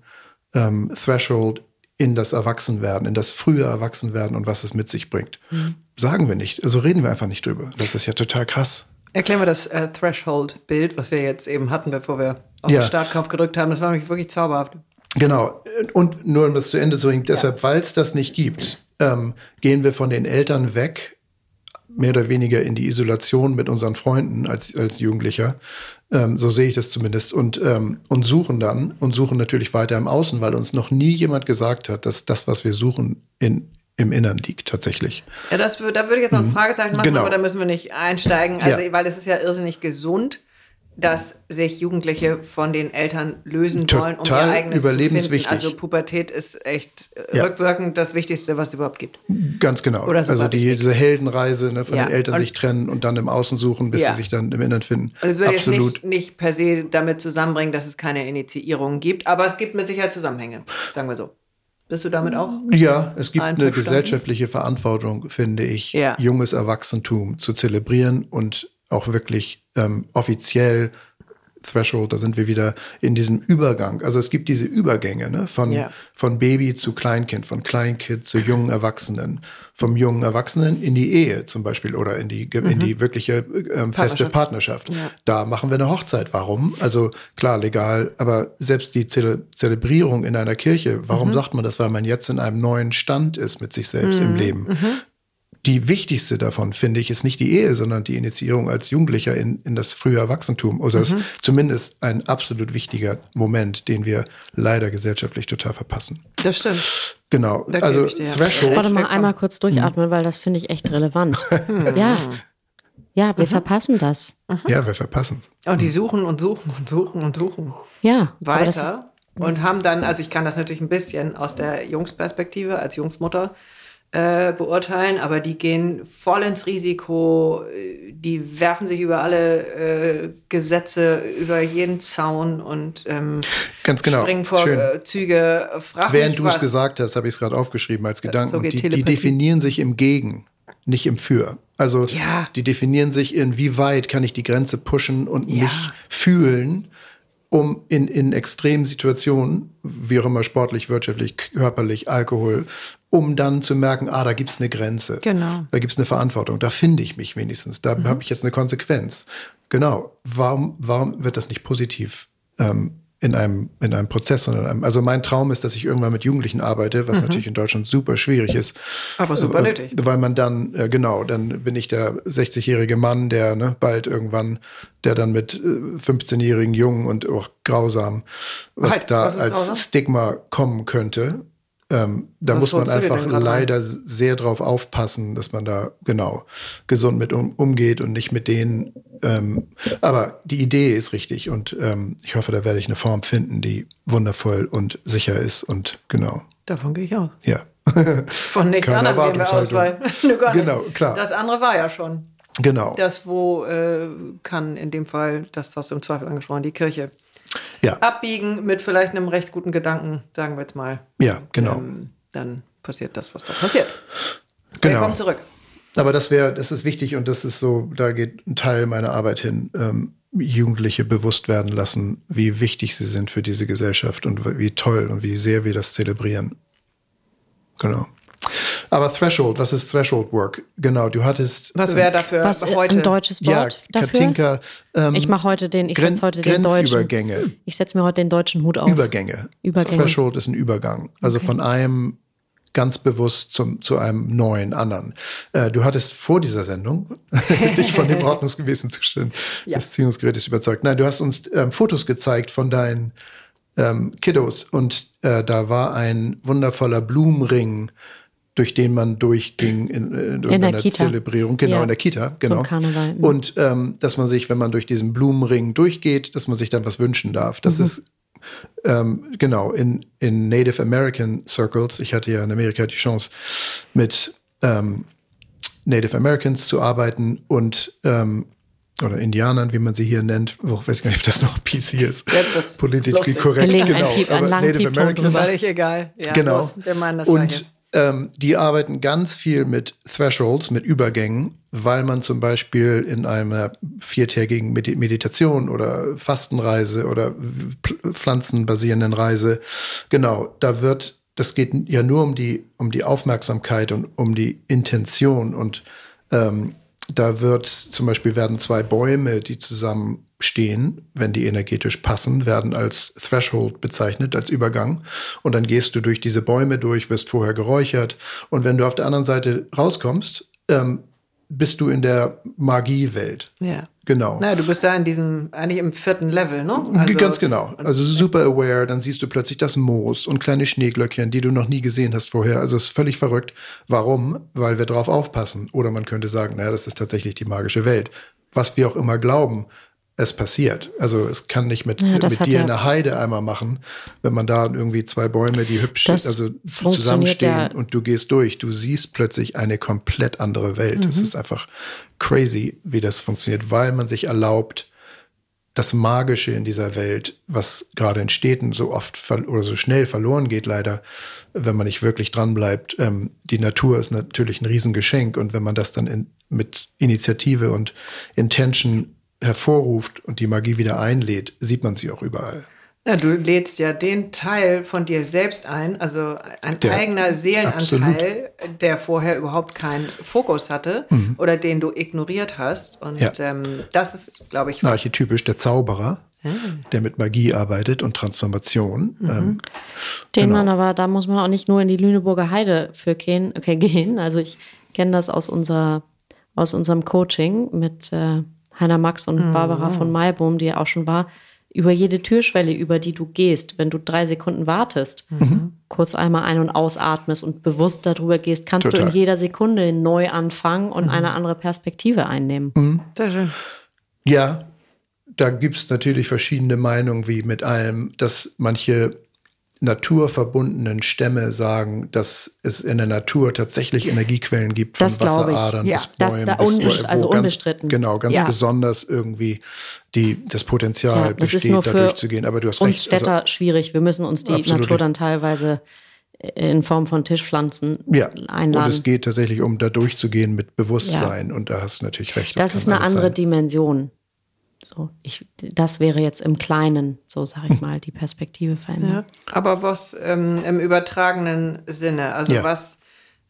ähm, Threshold in das Erwachsenwerden, in das frühe Erwachsenwerden und was es mit sich bringt. Mhm. Sagen wir nicht, also reden wir einfach nicht drüber. Das ist ja total krass. Erklären wir das äh, Threshold-Bild, was wir jetzt eben hatten, bevor wir auf ja. den Startknopf gedrückt haben. Das war nämlich wirklich zauberhaft. Genau. Und nur um das zu Ende zu bringen, deshalb, ja. weil es das nicht gibt, ähm, gehen wir von den Eltern weg mehr oder weniger in die Isolation mit unseren Freunden als, als Jugendlicher. Ähm, so sehe ich das zumindest. Und, ähm, und suchen dann und suchen natürlich weiter im Außen, weil uns noch nie jemand gesagt hat, dass das, was wir suchen, in, im Innern liegt, tatsächlich. Ja, das, da würde ich jetzt noch ein mhm. Fragezeichen machen, genau. aber da müssen wir nicht einsteigen. Also, ja. weil es ist ja irrsinnig gesund, dass sich Jugendliche von den Eltern lösen Total wollen, um ihr eigenes überlebenswichtig. zu finden. Also Pubertät ist echt ja. rückwirkend das Wichtigste, was es überhaupt gibt. Ganz genau. also die, diese Heldenreise ne, von ja. den Eltern und sich trennen und dann im Außen suchen, bis ja. sie sich dann im Innern finden. Und ich würde Absolut. jetzt nicht, nicht per se damit zusammenbringen, dass es keine Initiierung gibt, aber es gibt mit Sicherheit Zusammenhänge, sagen wir so. Bist du damit auch? Ja, es gibt eine gesellschaftliche Verantwortung, finde ich, junges Erwachsentum zu zelebrieren und auch wirklich ähm, offiziell Threshold, da sind wir wieder in diesem Übergang. Also es gibt diese Übergänge ne? von, yeah. von Baby zu Kleinkind, von Kleinkind zu jungen Erwachsenen, vom jungen Erwachsenen in die Ehe zum Beispiel oder in die, mhm. in die wirkliche ähm, feste Partnerschaft. Ja. Da machen wir eine Hochzeit. Warum? Also klar, legal, aber selbst die Zele Zelebrierung in einer Kirche, warum mhm. sagt man das? Weil man jetzt in einem neuen Stand ist mit sich selbst mhm. im Leben. Mhm die wichtigste davon, finde ich, ist nicht die Ehe, sondern die Initiierung als Jugendlicher in, in das frühe Erwachsentum. Oder mhm. ist zumindest ein absolut wichtiger Moment, den wir leider gesellschaftlich total verpassen. Das stimmt. Genau. Da also Threshold. Warte mal einmal kurz durchatmen, mhm. weil das finde ich echt relevant. ja. Ja, wir mhm. verpassen das. Mhm. Ja, wir verpassen es. Und die suchen und suchen und suchen und suchen. Ja. Weiter. Und haben dann, also ich kann das natürlich ein bisschen aus der Jungsperspektive als Jungsmutter äh, beurteilen, aber die gehen voll ins Risiko, die werfen sich über alle äh, Gesetze, über jeden Zaun und ähm, Ganz genau. springen vor Schön. Äh, Züge. Frag Während du es gesagt hast, habe ich es gerade aufgeschrieben als Gedanken. So die, die definieren sich im Gegen, nicht im Für. Also ja. die definieren sich in, wie weit kann ich die Grenze pushen und ja. mich fühlen um in, in extremen Situationen, wie auch immer sportlich, wirtschaftlich, körperlich, Alkohol, um dann zu merken, ah, da gibt's eine Grenze. Genau. Da gibt's eine Verantwortung. Da finde ich mich wenigstens. Da mhm. habe ich jetzt eine Konsequenz. Genau. Warum, warum wird das nicht positiv ähm, in einem, in einem Prozess, sondern in einem, also mein Traum ist, dass ich irgendwann mit Jugendlichen arbeite, was mhm. natürlich in Deutschland super schwierig ist. Aber super äh, nötig. Weil man dann, äh, genau, dann bin ich der 60-jährige Mann, der ne, bald irgendwann, der dann mit äh, 15-jährigen Jungen und auch grausam, was halt, da was als grausam? Stigma kommen könnte. Ähm, da Was muss man einfach leider sehr drauf aufpassen, dass man da genau gesund mit um, umgeht und nicht mit denen. Ähm, aber die Idee ist richtig und ähm, ich hoffe, da werde ich eine Form finden, die wundervoll und sicher ist und genau. Davon gehe ich aus. Ja. Von nichts anderem gehen wir aus, weil genau, klar. Das andere war ja schon. Genau. Das, wo äh, kann in dem Fall, das hast du im Zweifel angesprochen, die Kirche ja. abbiegen mit vielleicht einem recht guten Gedanken, sagen wir jetzt mal. Ja, genau. Ähm, dann passiert das, was da passiert. Genau. Willkommen zurück. Aber das wäre, das ist wichtig und das ist so, da geht ein Teil meiner Arbeit hin. Ähm, Jugendliche bewusst werden lassen, wie wichtig sie sind für diese Gesellschaft und wie toll und wie sehr wir das zelebrieren. Genau. Aber Threshold, was ist Threshold Work? Genau, du hattest. Was wäre dafür was, heute? Ein deutsches Wort ja, dafür? Katinka. Ähm, ich mache heute den, ich setze heute den deutschen. Ich setze mir heute den deutschen Hut auf. Übergänge. Übergänge. Threshold ist ein Übergang. Also okay. von einem ganz bewusst zum, zu einem neuen anderen. Äh, du hattest vor dieser Sendung dich von dem ordnungsgemäßen Zustand ja. des Ziehungsgerätes überzeugt. Nein, du hast uns ähm, Fotos gezeigt von deinen ähm, Kiddos und äh, da war ein wundervoller Blumenring durch den man durchging in, äh, in, in einer Zelebrierung, genau, ja. in der Kita, genau. Karneval, ne? Und ähm, dass man sich, wenn man durch diesen Blumenring durchgeht, dass man sich dann was wünschen darf. Das mhm. ist ähm, genau in, in Native American Circles. Ich hatte ja in Amerika die Chance, mit ähm, Native Americans zu arbeiten und ähm, oder Indianern, wie man sie hier nennt. Oh, ich weiß gar nicht, ob das noch PC ist. Politisch korrekt, genau. aber Native Americans. Völlig egal. Ja, genau. Los, und ähm, die arbeiten ganz viel mit Thresholds, mit Übergängen, weil man zum Beispiel in einer viertägigen Meditation oder Fastenreise oder pflanzenbasierenden Reise, genau, da wird, das geht ja nur um die, um die Aufmerksamkeit und um die Intention und ähm, da wird zum Beispiel werden zwei Bäume, die zusammen stehen, wenn die energetisch passen, werden als Threshold bezeichnet, als Übergang. Und dann gehst du durch diese Bäume durch, wirst vorher geräuchert. Und wenn du auf der anderen Seite rauskommst, ähm, bist du in der Magiewelt. Ja. Genau. Naja, du bist da in diesem, eigentlich im vierten Level, ne? Also, Ganz genau. Also super aware, dann siehst du plötzlich das Moos und kleine Schneeglöckchen, die du noch nie gesehen hast vorher. Also es ist völlig verrückt. Warum? Weil wir drauf aufpassen. Oder man könnte sagen, naja, das ist tatsächlich die magische Welt. Was wir auch immer glauben, es passiert. Also es kann nicht mit, Ja, mit dir ja- in der Heide einmal machen, wenn man da irgendwie zwei Bäume, die hübsch also zusammenstehen ja- und du gehst durch. Du siehst plötzlich eine komplett andere Welt. Mhm. Es ist einfach crazy, wie das funktioniert, weil man sich erlaubt, das Magische in dieser Welt, was gerade in Städten so oft oder so schnell verloren geht, leider, wenn man nicht wirklich dran bleibt. Ähm, die Natur ist natürlich ein Riesengeschenk und wenn man das dann in, mit Initiative und Intention hervorruft und die Magie wieder einlädt, sieht man sie auch überall. Ja, du lädst ja den Teil von dir selbst ein, also ein Der- eigener Seelenanteil, der vorher überhaupt keinen Fokus hatte oder den du ignoriert hast. Und Mhm. Ja. ähm, das ist, glaube ich, Archetypisch der Zauberer, der mit Magie arbeitet und Transformation. Ähm, Den Genau. man aber, da muss man auch nicht nur in die Lüneburger Heide für gehen. Okay, gehen. Also ich kenne das aus unserer, aus unserem Coaching mit äh, Heiner Max und Barbara von Maibohm, die ja auch schon war, über jede Türschwelle, über die du gehst, wenn du drei Sekunden wartest, kurz einmal ein- und ausatmest und bewusst darüber gehst, kannst du Total. in jeder Sekunde neu anfangen und eine andere Perspektive einnehmen. sehr schön. Ja, da gibt's natürlich verschiedene Meinungen, wie mit allem, dass manche naturverbundenen Stämme sagen, dass es in der Natur tatsächlich Energiequellen gibt, von Das. Wasseradern Ja, bis das Bäumen. da bis unbest- wo also ganz, unbestritten. Genau, ganz Ja. besonders irgendwie die, das Potenzial Ja, das besteht, da durchzugehen. Aber du hast uns recht. also Städter schwierig. Wir müssen uns die Absolut. Natur dann teilweise in Form von Tischpflanzen ja, und einladen. es geht tatsächlich um da durchzugehen mit Bewusstsein. Und da hast du natürlich recht. das kann ist eine andere sein. Dimension. So, ich, das wäre jetzt im Kleinen, so sage ich mal, die Perspektive verändern. Ja. Aber was ähm, im übertragenen Sinne, also Ja. was,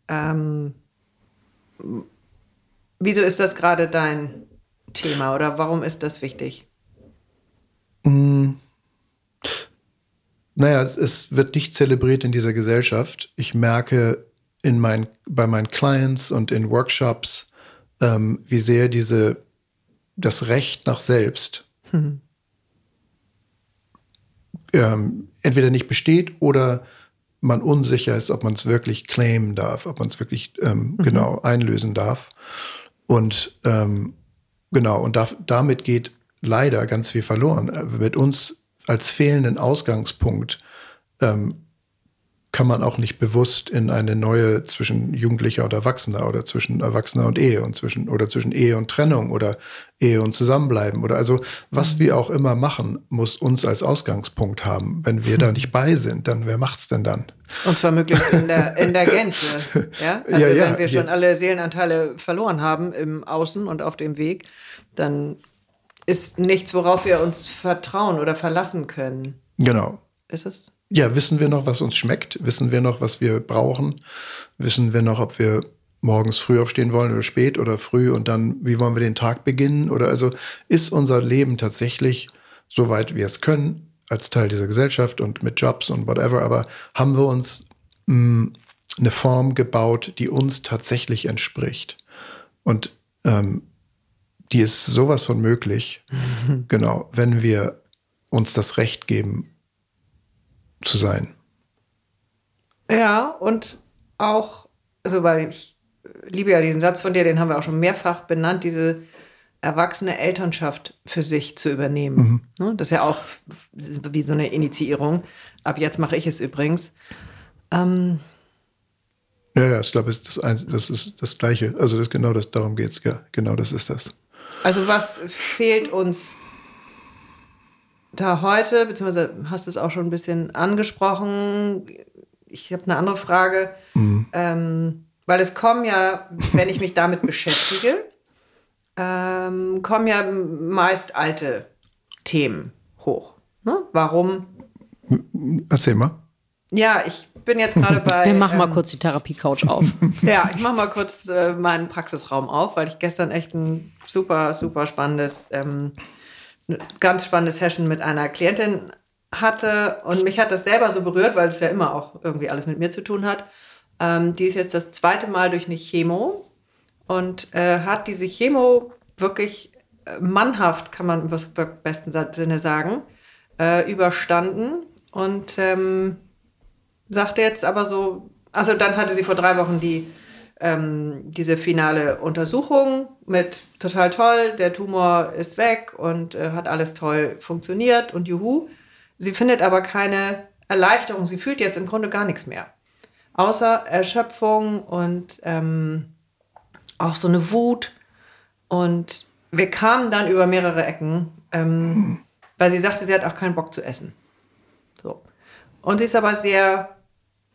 ähm, wieso ist das gerade dein Thema oder warum ist das wichtig? Naja, es, es wird nicht zelebriert in dieser Gesellschaft. Ich merke in mein, bei meinen Clients und in Workshops, ähm, wie sehr diese, das Recht nach selbst ähm, entweder nicht besteht oder man unsicher ist, ob man es wirklich claimen darf, ob man es wirklich ähm, genau einlösen darf. Und ähm, genau, und da, damit geht leider ganz viel verloren. Äh, Mit uns als fehlenden Ausgangspunkt ähm, kann man auch nicht bewusst in eine neue zwischen Jugendlicher und Erwachsener oder zwischen Erwachsener und Ehe und zwischen oder zwischen Ehe und Trennung oder Ehe und Zusammenbleiben oder also was wir auch immer machen, muss uns als Ausgangspunkt haben. Wenn wir da nicht bei sind, dann wer macht's denn dann? Und zwar möglichst in der, in der Gänze. Ja? Also Ja, ja, wenn wir schon alle Seelenanteile verloren haben im Außen und auf dem Weg, dann ist nichts, worauf wir uns vertrauen oder verlassen können. Genau. Ist es? Ja, wissen wir noch, was uns schmeckt? Wissen wir noch, was wir brauchen? Wissen wir noch, ob wir morgens früh aufstehen wollen oder spät oder früh und dann, wie wollen wir den Tag beginnen? Oder also ist unser Leben tatsächlich, soweit wir es können, als Teil dieser Gesellschaft und mit Jobs und whatever, aber haben wir uns mh, eine Form gebaut, die uns tatsächlich entspricht? Und ähm, die ist sowas von möglich, genau, wenn wir uns das Recht geben, zu sein. Ja, und auch, also weil ich liebe ja diesen Satz von dir, den haben wir auch schon mehrfach benannt, diese erwachsene Elternschaft für sich zu übernehmen. Ne, Das ist ja auch wie so eine Initiierung. Ab jetzt mache ich es übrigens. Ähm, Ja, ja, ich glaube, das, ist das, Eins- das ist das Gleiche. Also das, genau das, darum geht es. Ja, genau das ist das. also was fehlt uns da heute, beziehungsweise hast du es auch schon ein bisschen angesprochen. Ich habe eine andere Frage, ähm, weil es kommen ja, wenn ich mich damit beschäftige, ähm, kommen ja meist alte Themen hoch. Ne? Warum? Erzähl mal. Ja, ich bin jetzt gerade bei. Wir machen mal ähm, kurz die Therapie-Couch auf. Ja, ich mache mal kurz äh, meinen Praxisraum auf, weil ich gestern echt ein super, super spannendes, ähm, ganz spannende Session mit einer Klientin hatte. Und mich hat das selber so berührt, weil es ja immer auch irgendwie alles mit mir zu tun hat. Ähm, die ist jetzt das zweite Mal durch eine Chemo und äh, hat diese Chemo wirklich mannhaft, kann man im besten Sinne sagen, äh, überstanden und ähm, sagte jetzt aber so, also dann hatte sie vor drei Wochen die ähm, diese finale Untersuchung mit total toll, der Tumor ist weg und äh, hat alles toll funktioniert und juhu. Sie findet aber keine Erleichterung, sie fühlt jetzt im Grunde gar nichts mehr. Außer Erschöpfung und ähm, auch so eine Wut. Und wir kamen dann über mehrere Ecken, ähm, weil sie sagte, sie hat auch keinen Bock zu essen. So. Und sie ist aber sehr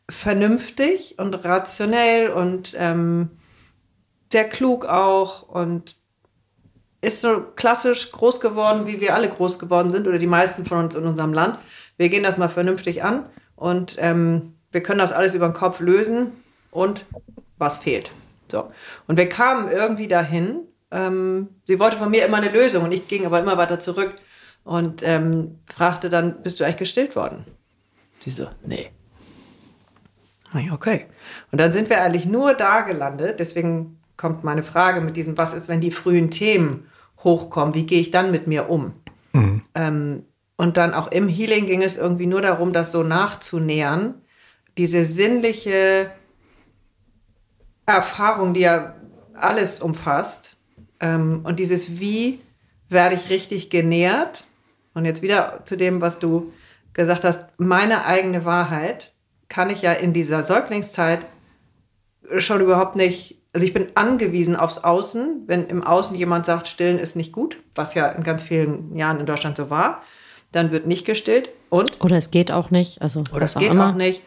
vernünftig und rationell und ähm, sehr klug auch und ist so klassisch groß geworden, wie wir alle groß geworden sind oder die meisten von uns in unserem Land. Wir gehen das mal vernünftig an und ähm, wir können das alles über den Kopf lösen und was fehlt. So. Und wir kamen irgendwie dahin. Ähm, sie wollte von mir immer eine Lösung und ich ging aber immer weiter zurück und ähm, fragte dann, bist du eigentlich gestillt worden? Sie so, nee. Okay. Und dann sind wir eigentlich nur da gelandet. Deswegen kommt meine Frage mit diesem, was ist, wenn die frühen Themen hochkommen? Wie gehe ich dann mit mir um? Mhm. Ähm, und dann auch im Healing ging es irgendwie nur darum, das so nachzunähern. Diese sinnliche Erfahrung, die ja alles umfasst. Ähm, und dieses Wie werde ich richtig genährt? Und jetzt wieder zu dem, was du gesagt hast, meine eigene Wahrheit kann ich ja in dieser Säuglingszeit schon überhaupt nicht, also ich bin angewiesen aufs Außen. Wenn im Außen jemand sagt, stillen ist nicht gut, was ja in ganz vielen Jahren in Deutschland so war, dann wird nicht gestillt. Und? Oder es geht auch nicht. Also Oder es geht auch, auch nicht.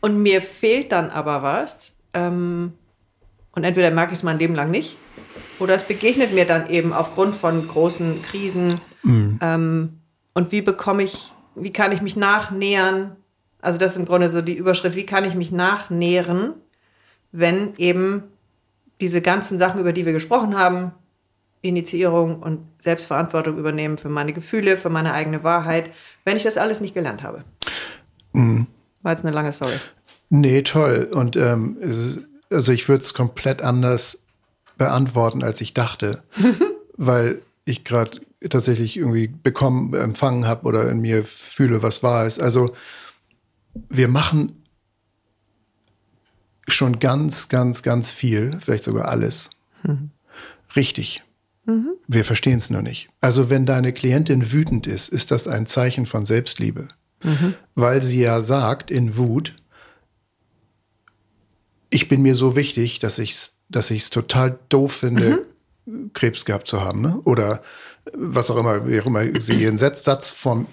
Und mir fehlt dann aber was. Ähm, und entweder merke ich es mein Leben lang nicht, oder es begegnet mir dann eben aufgrund von großen Krisen. Mhm. Ähm, und wie bekomme ich, wie kann ich mich nachnähern? Also das ist im Grunde so die Überschrift, wie kann ich mich nachnähren, wenn eben diese ganzen Sachen, über die wir gesprochen haben, Initiierung und Selbstverantwortung übernehmen für meine Gefühle, für meine eigene Wahrheit, wenn ich das alles nicht gelernt habe. Mhm. War jetzt eine lange Story. Nee, toll. Und ähm, also ich würde es komplett anders beantworten, als ich dachte, weil ich gerade tatsächlich irgendwie bekommen, empfangen habe oder in mir fühle, was wahr ist. Also wir machen schon ganz, ganz, ganz viel, vielleicht sogar alles, mhm. richtig. Mhm. Wir verstehen es nur nicht. Also wenn deine Klientin wütend ist, ist das ein Zeichen von Selbstliebe, mhm. weil sie ja sagt in Wut, ich bin mir so wichtig, dass ich es dass ich's total doof finde, mhm. Krebs gehabt zu haben. Ne? Oder was auch immer, wie auch immer sie ihren Satz form,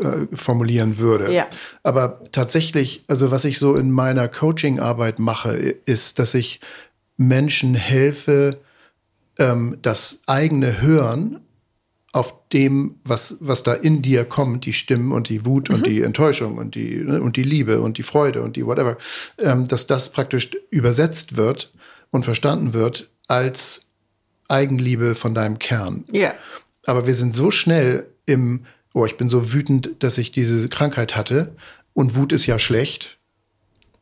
äh, formulieren würde. Ja. Aber tatsächlich, also was ich so in meiner Coaching-Arbeit mache, ist, dass ich Menschen helfe, ähm, das eigene Hören auf dem, was, was da in dir kommt, die Stimmen und die Wut mhm. und die Enttäuschung und die, ne, und die Liebe und die Freude und die whatever, ähm, dass das praktisch übersetzt wird und verstanden wird als Eigenliebe von deinem Kern. Ja. Aber wir sind so schnell im, oh, ich bin so wütend, dass ich diese Krankheit hatte. Und Wut ist ja schlecht.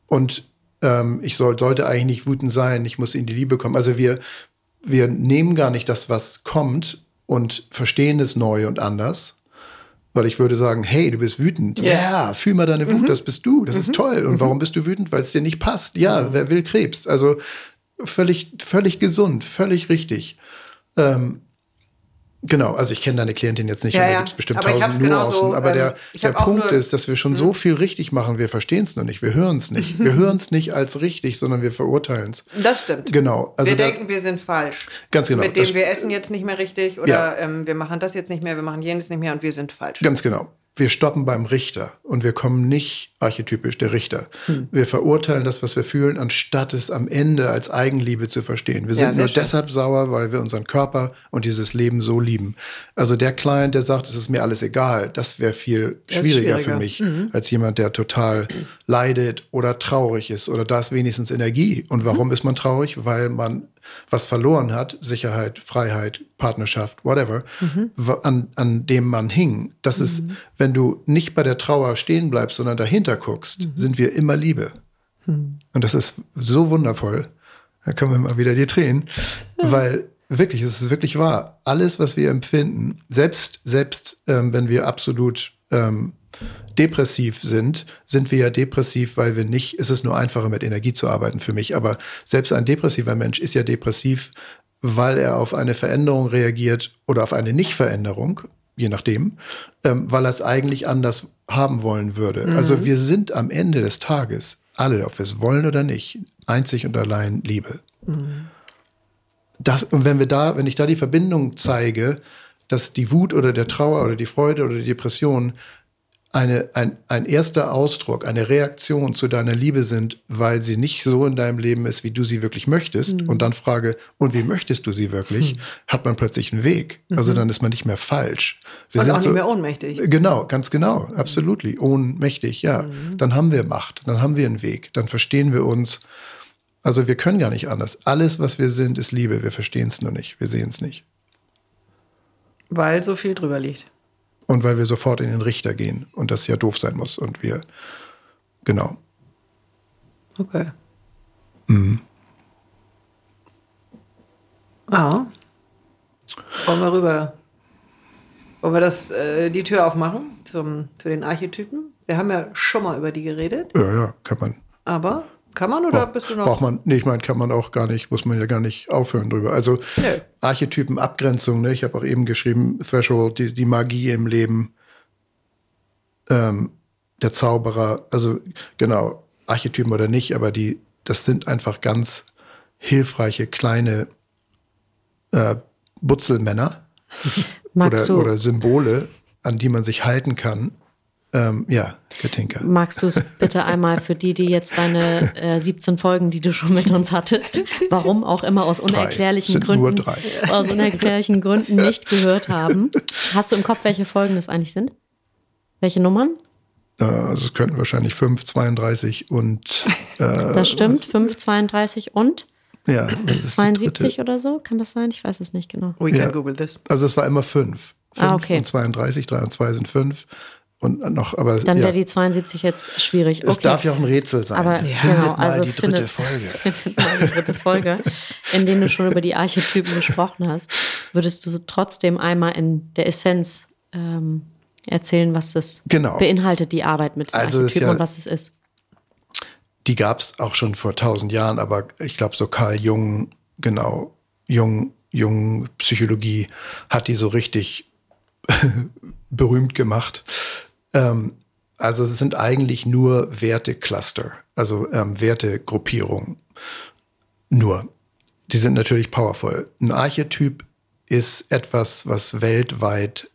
Und ähm, ich soll, sollte eigentlich nicht wütend sein. Ich muss in die Liebe kommen. Also wir, wir nehmen gar nicht das, was kommt und verstehen es neu und anders. Weil ich würde sagen, hey, du bist wütend. Ja, yeah, fühl mal deine Wut, mhm. das bist du, das mhm. ist toll. Und mhm. warum bist du wütend? Weil es dir nicht passt. Ja, wer will Krebs? Also völlig, völlig gesund, völlig richtig. Ähm, Genau, also ich kenne deine Klientin jetzt nicht, ja, da gibt es bestimmt tausend Nuancen. So, aber ähm, der, der Punkt ist, dass wir schon so hm. viel richtig machen, wir verstehen es nur nicht, wir hören es nicht. wir hören es nicht als richtig, sondern wir verurteilen es. Das stimmt. Genau. Also wir da, denken, wir sind falsch. Ganz genau. Mit dem wir essen jetzt nicht mehr richtig oder ja. ähm, wir machen das jetzt nicht mehr, wir machen jenes nicht mehr und wir sind falsch. Ganz genau wir stoppen beim Richter und wir kommen nicht archetypisch der Richter. Hm. Wir verurteilen das, was wir fühlen, anstatt es am Ende als Eigenliebe zu verstehen. Wir sind ja, nur schön. deshalb sauer, weil wir unseren Körper und dieses Leben so lieben. Also der Client, der sagt, es ist mir alles egal, das wäre viel schwieriger, schwieriger, für mich, mhm. als jemand, der total leidet oder traurig ist oder da ist wenigstens Energie. Und warum mhm. ist man traurig? Weil man was verloren hat, Sicherheit, Freiheit, Partnerschaft, whatever, mhm. an, an dem man hing. Das mhm. ist, wenn du nicht bei der Trauer stehen bleibst, sondern dahinter guckst, mhm. sind wir immer Liebe. Mhm. Und das ist so wundervoll. Da kommen wir mal wieder die Tränen, weil wirklich, es ist wirklich wahr. Alles, was wir empfinden, selbst, selbst ähm, wenn wir absolut ähm, depressiv sind, sind wir ja depressiv, weil wir nicht, es ist nur einfacher mit Energie zu arbeiten für mich, aber selbst ein depressiver Mensch ist ja depressiv, weil er auf eine Veränderung reagiert oder auf eine Nichtveränderung, je nachdem, ähm, weil er es eigentlich anders haben wollen würde. Mhm. Also wir sind am Ende des Tages alle, ob wir es wollen oder nicht, einzig und allein Liebe. Mhm. Das, und wenn wir da, wenn ich da die Verbindung zeige, dass die Wut oder der Trauer oder die Freude oder die Depression eine, ein, ein erster Ausdruck, eine Reaktion zu deiner Liebe sind, weil sie nicht so in deinem Leben ist, wie du sie wirklich möchtest, mhm. und dann frage, und wie möchtest du sie wirklich, mhm. hat man plötzlich einen Weg. Also mhm. Also dann ist man nicht mehr falsch. Wir und sind auch nicht so, mehr ohnmächtig. Genau, ganz genau, absolut. Ohnmächtig, ja. Mhm. Dann haben wir Macht, dann haben wir einen Weg, dann verstehen wir uns. Also wir können gar nicht anders. Alles, was wir sind, ist Liebe. Wir verstehen es nur nicht, wir sehen es nicht. Weil so viel drüber liegt. Und weil wir sofort in den Richter gehen und das ja doof sein muss. Und wir, genau. Okay. Mhm. Ah. Wollen wir rüber. Wollen wir das, äh, die Tür aufmachen zum, zu den Archetypen? Wir haben ja schon mal über die geredet. Ja, ja, kann man. Aber kann man oder bist du noch? Braucht man, nee, ich meine, kann man auch gar nicht, muss man ja gar nicht aufhören drüber. Also nee. Archetypen, Abgrenzung, ne? ich habe auch eben geschrieben, Threshold, die, die Magie im Leben, ähm, der Zauberer, also genau, Archetypen oder nicht, aber die, das sind einfach ganz hilfreiche kleine äh, Butzelmänner oder, oder Symbole, an die man sich halten kann ähm, ja, Katinka. Magst du es bitte einmal für die, die jetzt deine äh, 17 Folgen, die du schon mit uns hattest, warum auch immer aus unerklärlichen Gründen, aus unerklärlichen Gründen nicht gehört haben? Hast du im Kopf, welche Folgen das eigentlich sind? Welche Nummern? Äh, also es könnten wahrscheinlich 5, 32 und. Äh, das stimmt, 5, 32 und? Ja, 72 oder so? Kann das sein? Ich weiß es nicht genau. We can ja. Google this. Also es war immer 5. 5 ah, okay. und 32, 3 und 2 sind 5 und noch, aber dann ja. wäre die 72 jetzt schwierig. Es darf ja auch ein Rätsel sein. Aber ja. findet genau, mal also die findet, dritte Folge. Findet mal die dritte Folge, in dem du schon über die Archetypen gesprochen hast. Würdest du trotzdem einmal in der Essenz ähm, erzählen, was das genau. beinhaltet, die Arbeit mit also Archetypen ja, und was es ist? Die gab es auch schon vor tausend Jahren, aber ich glaube, so Karl Jung, genau, Jung, Jung Psychologie hat die so richtig berühmt gemacht. Ähm, also es sind eigentlich nur Wertecluster, also ähm, Wertegruppierungen. Nur. Die sind natürlich powerful. Ein Archetyp ist etwas, was weltweit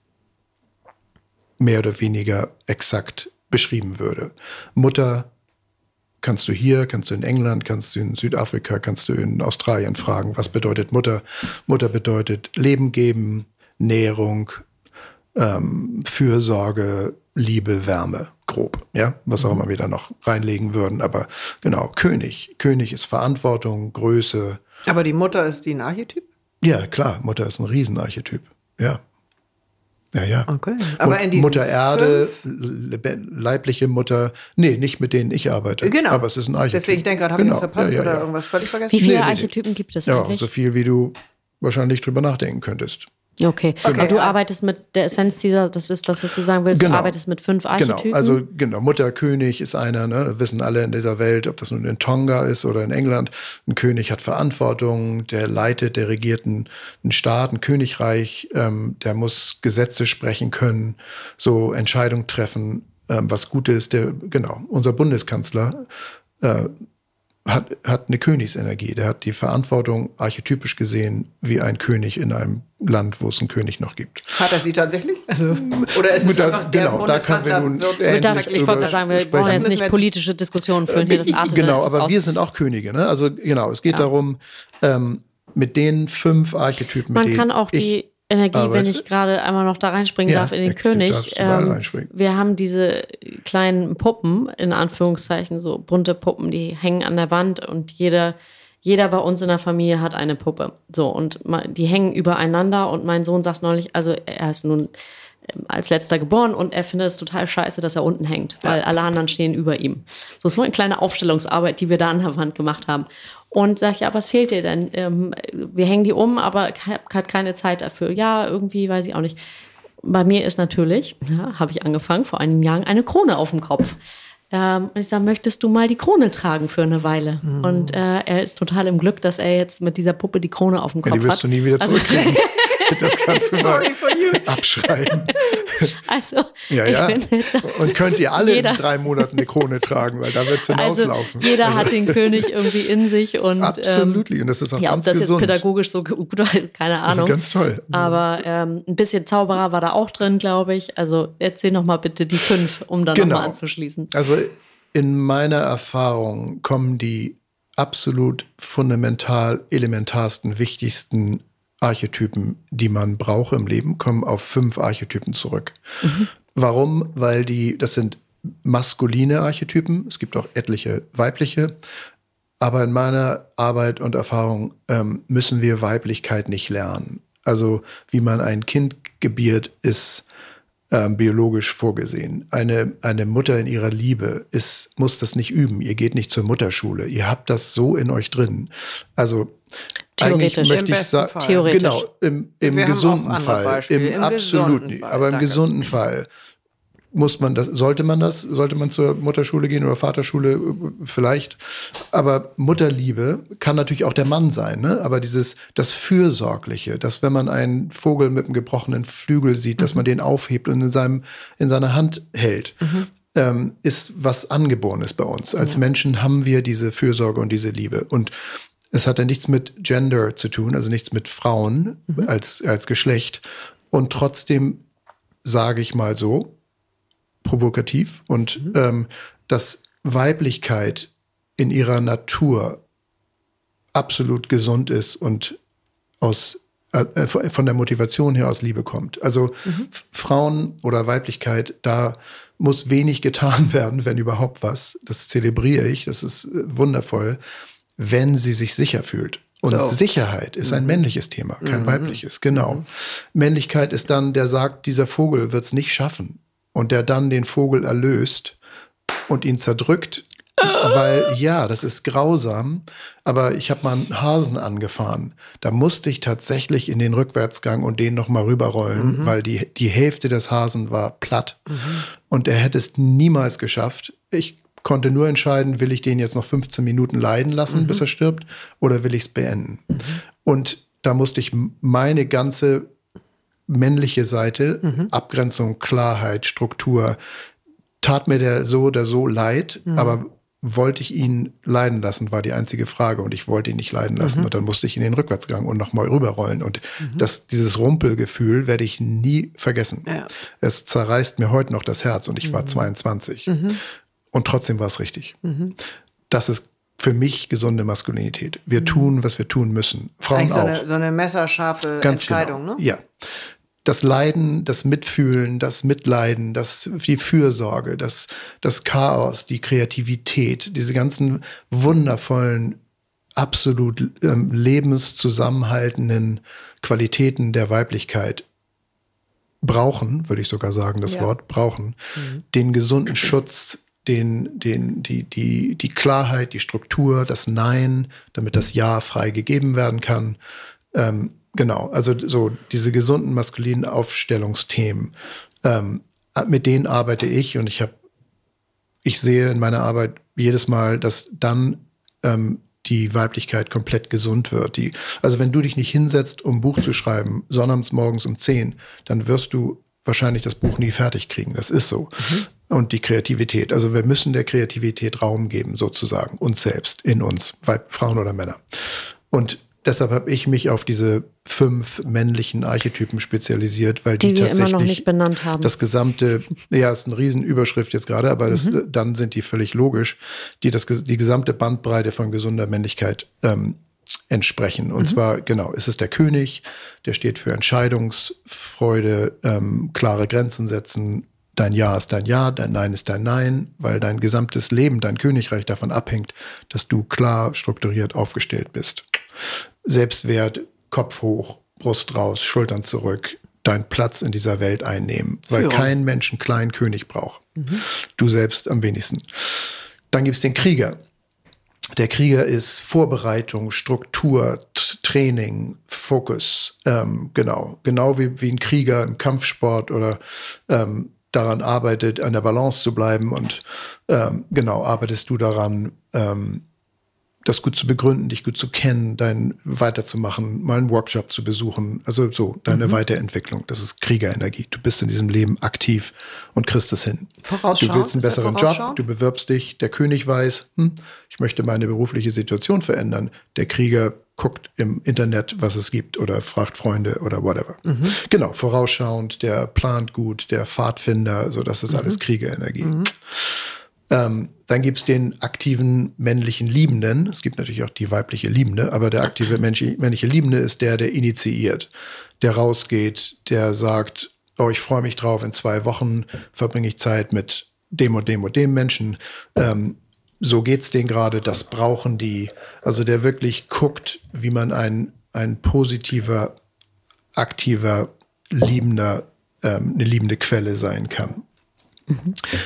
mehr oder weniger exakt beschrieben würde. Mutter kannst du hier, kannst du in England, kannst du in Südafrika, kannst du in Australien fragen, was bedeutet Mutter? Mutter bedeutet Leben geben, Nährung, ähm, Fürsorge, Liebe, Wärme, grob, ja, was auch mhm. immer wir da noch reinlegen würden. Aber genau, König. König ist Verantwortung, Größe. Aber die Mutter ist die ein Archetyp? Ja, klar, Mutter ist ein Riesenarchetyp. Ja. Ja, ja. Okay. Aber in Mutter Erde, leibliche Mutter, nee, nicht mit denen ich arbeite. Genau. Aber es ist ein Archetyp. Deswegen, ich denke gerade, habe genau. ich was verpasst ja, ja, oder ja. irgendwas völlig vergessen? Wie viele nee, Archetypen nee. gibt es eigentlich? Ja, so viel, wie du wahrscheinlich drüber nachdenken könntest. Okay. okay. Aber du arbeitest mit der Essenz dieser, das ist das, was du sagen willst, genau. du arbeitest mit fünf Archetypen. Genau, also genau, Mutter, König ist einer, ne? wissen alle in dieser Welt, ob das nun in Tonga ist oder in England. Ein König hat Verantwortung, der leitet, der regiert einen, einen Staat, ein Königreich, ähm, der muss Gesetze sprechen können, so Entscheidungen treffen, ähm, was gut ist. Der, genau, unser Bundeskanzler äh, hat, hat eine Königsenergie. Der hat die Verantwortung archetypisch gesehen wie ein König in einem Land, wo es einen König noch gibt. Hat er sie tatsächlich? Also, oder ist es da, einfach der genau, da können wir nun das, Ich wollte sagen, wir brauchen jetzt nicht politische Diskussionen führen hier. Das artet genau, aber wir sind auch Könige. Ne? Also genau, es geht ja. darum, ähm, mit den fünf Archetypen. Man kann auch die Energie, Arbeit. wenn ich gerade einmal noch da reinspringen ja, darf in den König. Ähm, wir haben diese kleinen Puppen, in Anführungszeichen, so bunte Puppen, die hängen an der Wand und jeder, jeder bei uns in der Familie hat eine Puppe. So, und die hängen übereinander und mein Sohn sagt neulich, also er ist nun als letzter geboren und er findet es total scheiße, dass er unten hängt, weil alle anderen stehen über ihm. So ist nur eine kleine Aufstellungsarbeit, die wir da an der Wand gemacht haben. Und sagt, ja, was fehlt dir denn? Ähm, wir hängen die um, aber hat keine Zeit dafür. Ja, irgendwie weiß ich auch nicht. Bei mir ist natürlich, ja, habe ich angefangen vor einigen Jahren, eine Krone auf dem Kopf. Ähm, und ich sage, möchtest du mal die Krone tragen für eine Weile? Mhm. Und äh, er ist total im Glück, dass er jetzt mit dieser Puppe die Krone auf dem Kopf hat. Ja, die wirst hat. du nie wieder also zurückkriegen. Also das kannst du mal abschreiben. Also, ja, ja. Und könnt ihr alle in drei Monaten eine Krone tragen, weil da wird es hinauslaufen. Also jeder also. hat den König irgendwie in sich und absolut. Ähm, und das ist auch ja, ganz ob das gesund. jetzt pädagogisch so gut war, keine Ahnung. Das ist ganz toll. Aber ähm, ein bisschen Zauberer war da auch drin, glaube ich. Also erzähl noch mal bitte die fünf, um dann genau. nochmal anzuschließen. Also in meiner Erfahrung kommen die absolut fundamental elementarsten, wichtigsten Archetypen, die man braucht im Leben, kommen auf fünf Archetypen zurück. Mhm. Warum? Weil die, das sind maskuline Archetypen, es gibt auch etliche weibliche, aber in meiner Arbeit und Erfahrung ähm, müssen wir Weiblichkeit nicht lernen. Also wie man ein Kind gebiert, ist ähm, biologisch vorgesehen. Eine, eine Mutter in ihrer Liebe ist, muss das nicht üben. Ihr geht nicht zur Mutterschule. Ihr habt das so in euch drin. Also Theoretisch. Eigentlich möchte ich sagen, Theoretisch. genau, im, im gesunden Fall, im, Im absoluten, Fall, aber im gesunden Fall muss man das, sollte man das, sollte man zur Mutterschule gehen oder Vaterschule vielleicht. Aber Mutterliebe kann natürlich auch der Mann sein, ne? Aber dieses, das Fürsorgliche, dass wenn man einen Vogel mit einem gebrochenen Flügel sieht, mhm. dass man den aufhebt und in seinem, in seiner Hand hält. Mhm. Ähm, ist was Angeborenes bei uns. Als ja. Menschen haben wir diese Fürsorge und diese Liebe. Und es hat ja nichts mit Gender zu tun, also nichts mit Frauen mhm. als, als Geschlecht. Und trotzdem sage ich mal so, provokativ, und mhm. ähm, dass Weiblichkeit in ihrer Natur absolut gesund ist und aus äh, äh von der Motivation her aus Liebe kommt. Also mhm. Frauen oder Weiblichkeit, da muss wenig getan werden, wenn überhaupt was. Das zelebriere ich, das ist äh, wundervoll wenn sie sich sicher fühlt. Und so. Sicherheit ist ein mhm. männliches Thema, kein mhm. weibliches. Genau. Mhm. Männlichkeit ist dann, der sagt, dieser Vogel wird es nicht schaffen. Und der dann den Vogel erlöst und ihn zerdrückt. Weil, ja, das ist grausam. Aber ich habe mal einen Hasen angefahren. Da musste ich tatsächlich in den Rückwärtsgang und den nochmal rüberrollen, mhm. weil die, die Hälfte des Hasen war platt. Mhm. Und er hätte es niemals geschafft. Ich konnte nur entscheiden, will ich den jetzt noch 15 Minuten leiden lassen, mhm. bis er stirbt, oder will ich es beenden. Mhm. Und da musste ich meine ganze männliche Seite, mhm. Abgrenzung, Klarheit, Struktur, tat mir der so oder so leid, mhm. aber wollte ich ihn leiden lassen, war die einzige Frage und ich wollte ihn nicht leiden lassen mhm. und dann musste ich in den Rückwärtsgang und nochmal rüberrollen und mhm. das, dieses Rumpelgefühl werde ich nie vergessen. Ja. Es zerreißt mir heute noch das Herz und ich war 22 mhm. Und trotzdem war es richtig. Mhm. Das ist für mich gesunde Maskulinität. Wir mhm. tun, was wir tun müssen. Frauen so auch. Eine, so eine messerscharfe Ganz Entscheidung, genau. ne? Ja. Das Leiden, das Mitfühlen, das Mitleiden, das, die Fürsorge, das, das Chaos, die Kreativität, diese ganzen wundervollen, absolut ähm, lebenszusammenhaltenden Qualitäten der Weiblichkeit brauchen, würde ich sogar sagen, das ja. Wort brauchen, mhm. den gesunden Schutz den, den, die, die, die Klarheit, die Struktur, das Nein, damit das Ja frei gegeben werden kann. Ähm, genau, also so diese gesunden maskulinen Aufstellungsthemen, ähm, mit denen arbeite ich und ich habe, ich sehe in meiner Arbeit jedes Mal, dass dann ähm, die Weiblichkeit komplett gesund wird. Die, also wenn du dich nicht hinsetzt, um ein Buch zu schreiben, sonnabends morgens um 10, dann wirst du wahrscheinlich das Buch nie fertig kriegen. Das ist so. Mhm und die Kreativität. Also wir müssen der Kreativität Raum geben, sozusagen, uns selbst, in uns, Weib, Frauen oder Männer. Und deshalb habe ich mich auf diese fünf männlichen Archetypen spezialisiert, weil die, die tatsächlich immer noch nicht benannt haben. das gesamte, ja, ist eine Riesenüberschrift jetzt gerade, aber das, mhm. dann sind die völlig logisch, die das, die gesamte Bandbreite von gesunder Männlichkeit ähm, entsprechen. Und mhm. zwar, genau, ist es der König, der steht für Entscheidungsfreude, ähm, klare Grenzen setzen, dein Ja ist dein Ja, dein Nein ist dein Nein, weil dein gesamtes Leben, dein Königreich davon abhängt, dass du klar strukturiert aufgestellt bist. Selbstwert, Kopf hoch, Brust raus, Schultern zurück, deinen Platz in dieser Welt einnehmen, weil Führung. kein Mensch einen kleinen König braucht. Du selbst am wenigsten. Dann gibt es den Krieger. Der Krieger ist Vorbereitung, Struktur, Training, Fokus. Ähm, genau. Genau wie, wie ein Krieger im Kampfsport oder ähm, daran arbeitet, an der Balance zu bleiben. Und ähm, genau, arbeitest du daran, ähm, das gut zu begründen, dich gut zu kennen, dein weiterzumachen, mal einen Workshop zu besuchen. Also so, deine Weiterentwicklung. Das ist Kriegerenergie. Du bist in diesem Leben aktiv und kriegst es hin. Du willst einen er besseren Job, du bewirbst dich, der König weiß, hm, ich möchte meine berufliche Situation verändern. Der Krieger guckt im Internet, was es gibt oder fragt Freunde oder whatever. Genau, vorausschauend, der plant gut, der Pfadfinder, so das ist alles Kriegerenergie. Ähm, dann gibt's den aktiven männlichen Liebenden. Es gibt natürlich auch die weibliche Liebende, aber der aktive männliche, männliche Liebende ist der, der initiiert, der rausgeht, der sagt, oh, ich freue mich drauf, in zwei Wochen verbringe ich Zeit mit dem und dem und dem Menschen. Ähm, so geht's denen gerade, das brauchen die. Also der wirklich guckt, wie man ein, ein positiver, aktiver, liebender, ähm, eine liebende Quelle sein kann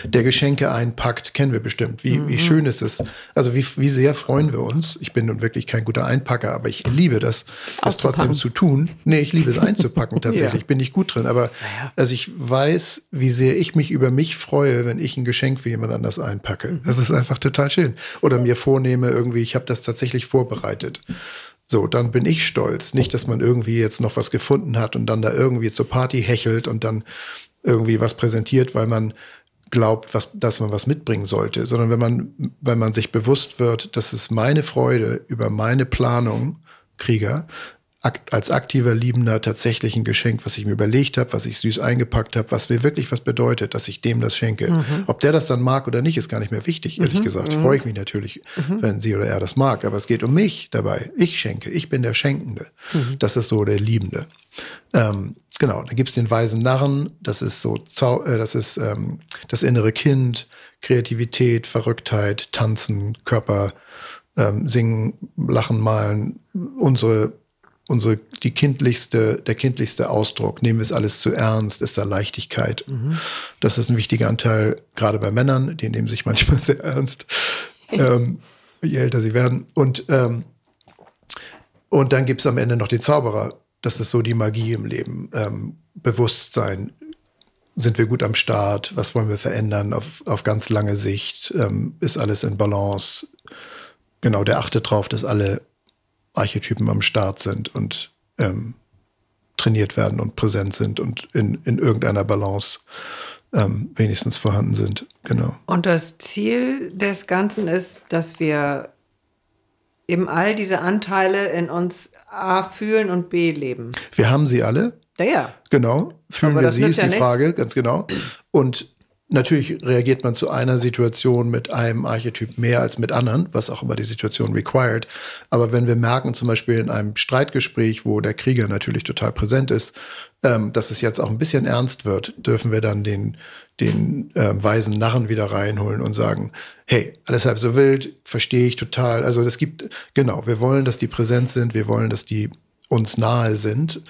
der Geschenke einpackt, kennen wir bestimmt. Wie, wie schön ist es. Also wie, wie sehr freuen wir uns. Ich bin nun wirklich kein guter Einpacker, aber ich liebe das, das trotzdem zu tun. Nee, ich liebe es einzupacken tatsächlich. Ja. Bin ich gut drin. Aber also ich weiß, wie sehr ich mich über mich freue, wenn ich ein Geschenk für jemand anders einpacke. Das ist einfach total schön. Oder mir vornehme, irgendwie, ich habe das tatsächlich vorbereitet. So, dann bin ich stolz. Nicht, dass man irgendwie jetzt noch was gefunden hat und dann da irgendwie zur Party hechelt und dann irgendwie was präsentiert, weil man glaubt, was, dass man was mitbringen sollte, sondern wenn man, wenn man sich bewusst wird, dass es meine Freude über meine Planung, Krieger, als aktiver Liebender tatsächlich ein Geschenk, was ich mir überlegt habe, was ich süß eingepackt habe, was mir wirklich was bedeutet, dass ich dem das schenke. Ob der das dann mag oder nicht, ist gar nicht mehr wichtig, ehrlich gesagt. Freue ich mich natürlich, wenn sie oder er das mag. Aber es geht um mich dabei. Ich schenke. Ich bin der Schenkende. Das ist so der Liebende. Ähm, genau, dann gibt's den weisen Narren, das ist so, Zau äh, das ist ähm, das innere Kind, Kreativität, Verrücktheit, Tanzen, Körper, ähm, Singen, Lachen, Malen, unsere, unsere, die kindlichste, der kindlichste Ausdruck. Nehmen wir es alles zu ernst, ist da Leichtigkeit. Das ist ein wichtiger Anteil, gerade bei Männern, die nehmen sich manchmal sehr ernst, ähm, je älter sie werden. Und, ähm, und dann gibt's am Ende noch den Zauberer. Das ist so die Magie im Leben. Ähm, Bewusstsein. Sind wir gut am Start? Was wollen wir verändern auf, auf ganz lange Sicht? Ähm, ist alles in Balance? Genau, der achtet drauf, dass alle Archetypen am Start sind und ähm, trainiert werden und präsent sind und in, in irgendeiner Balance ähm, wenigstens vorhanden sind. Genau. Und das Ziel des Ganzen ist, dass wir eben all diese Anteile in uns A fühlen und B leben. Wir haben sie alle. Ja, ja. Genau. Fühlen Aber wir sie, ist ja die nichts. Frage, ganz genau. Und natürlich reagiert man zu einer Situation mit einem Archetyp mehr als mit anderen, was auch immer die Situation required. Aber wenn wir merken, zum Beispiel in einem Streitgespräch, wo der Krieger natürlich total präsent ist, ähm, dass es jetzt auch ein bisschen ernst wird, dürfen wir dann den, den ähm, weisen Narren wieder reinholen und sagen, hey, alles halb so wild, verstehe ich total. Also es gibt, genau, wir wollen, dass die präsent sind, wir wollen, dass die uns nahe sind.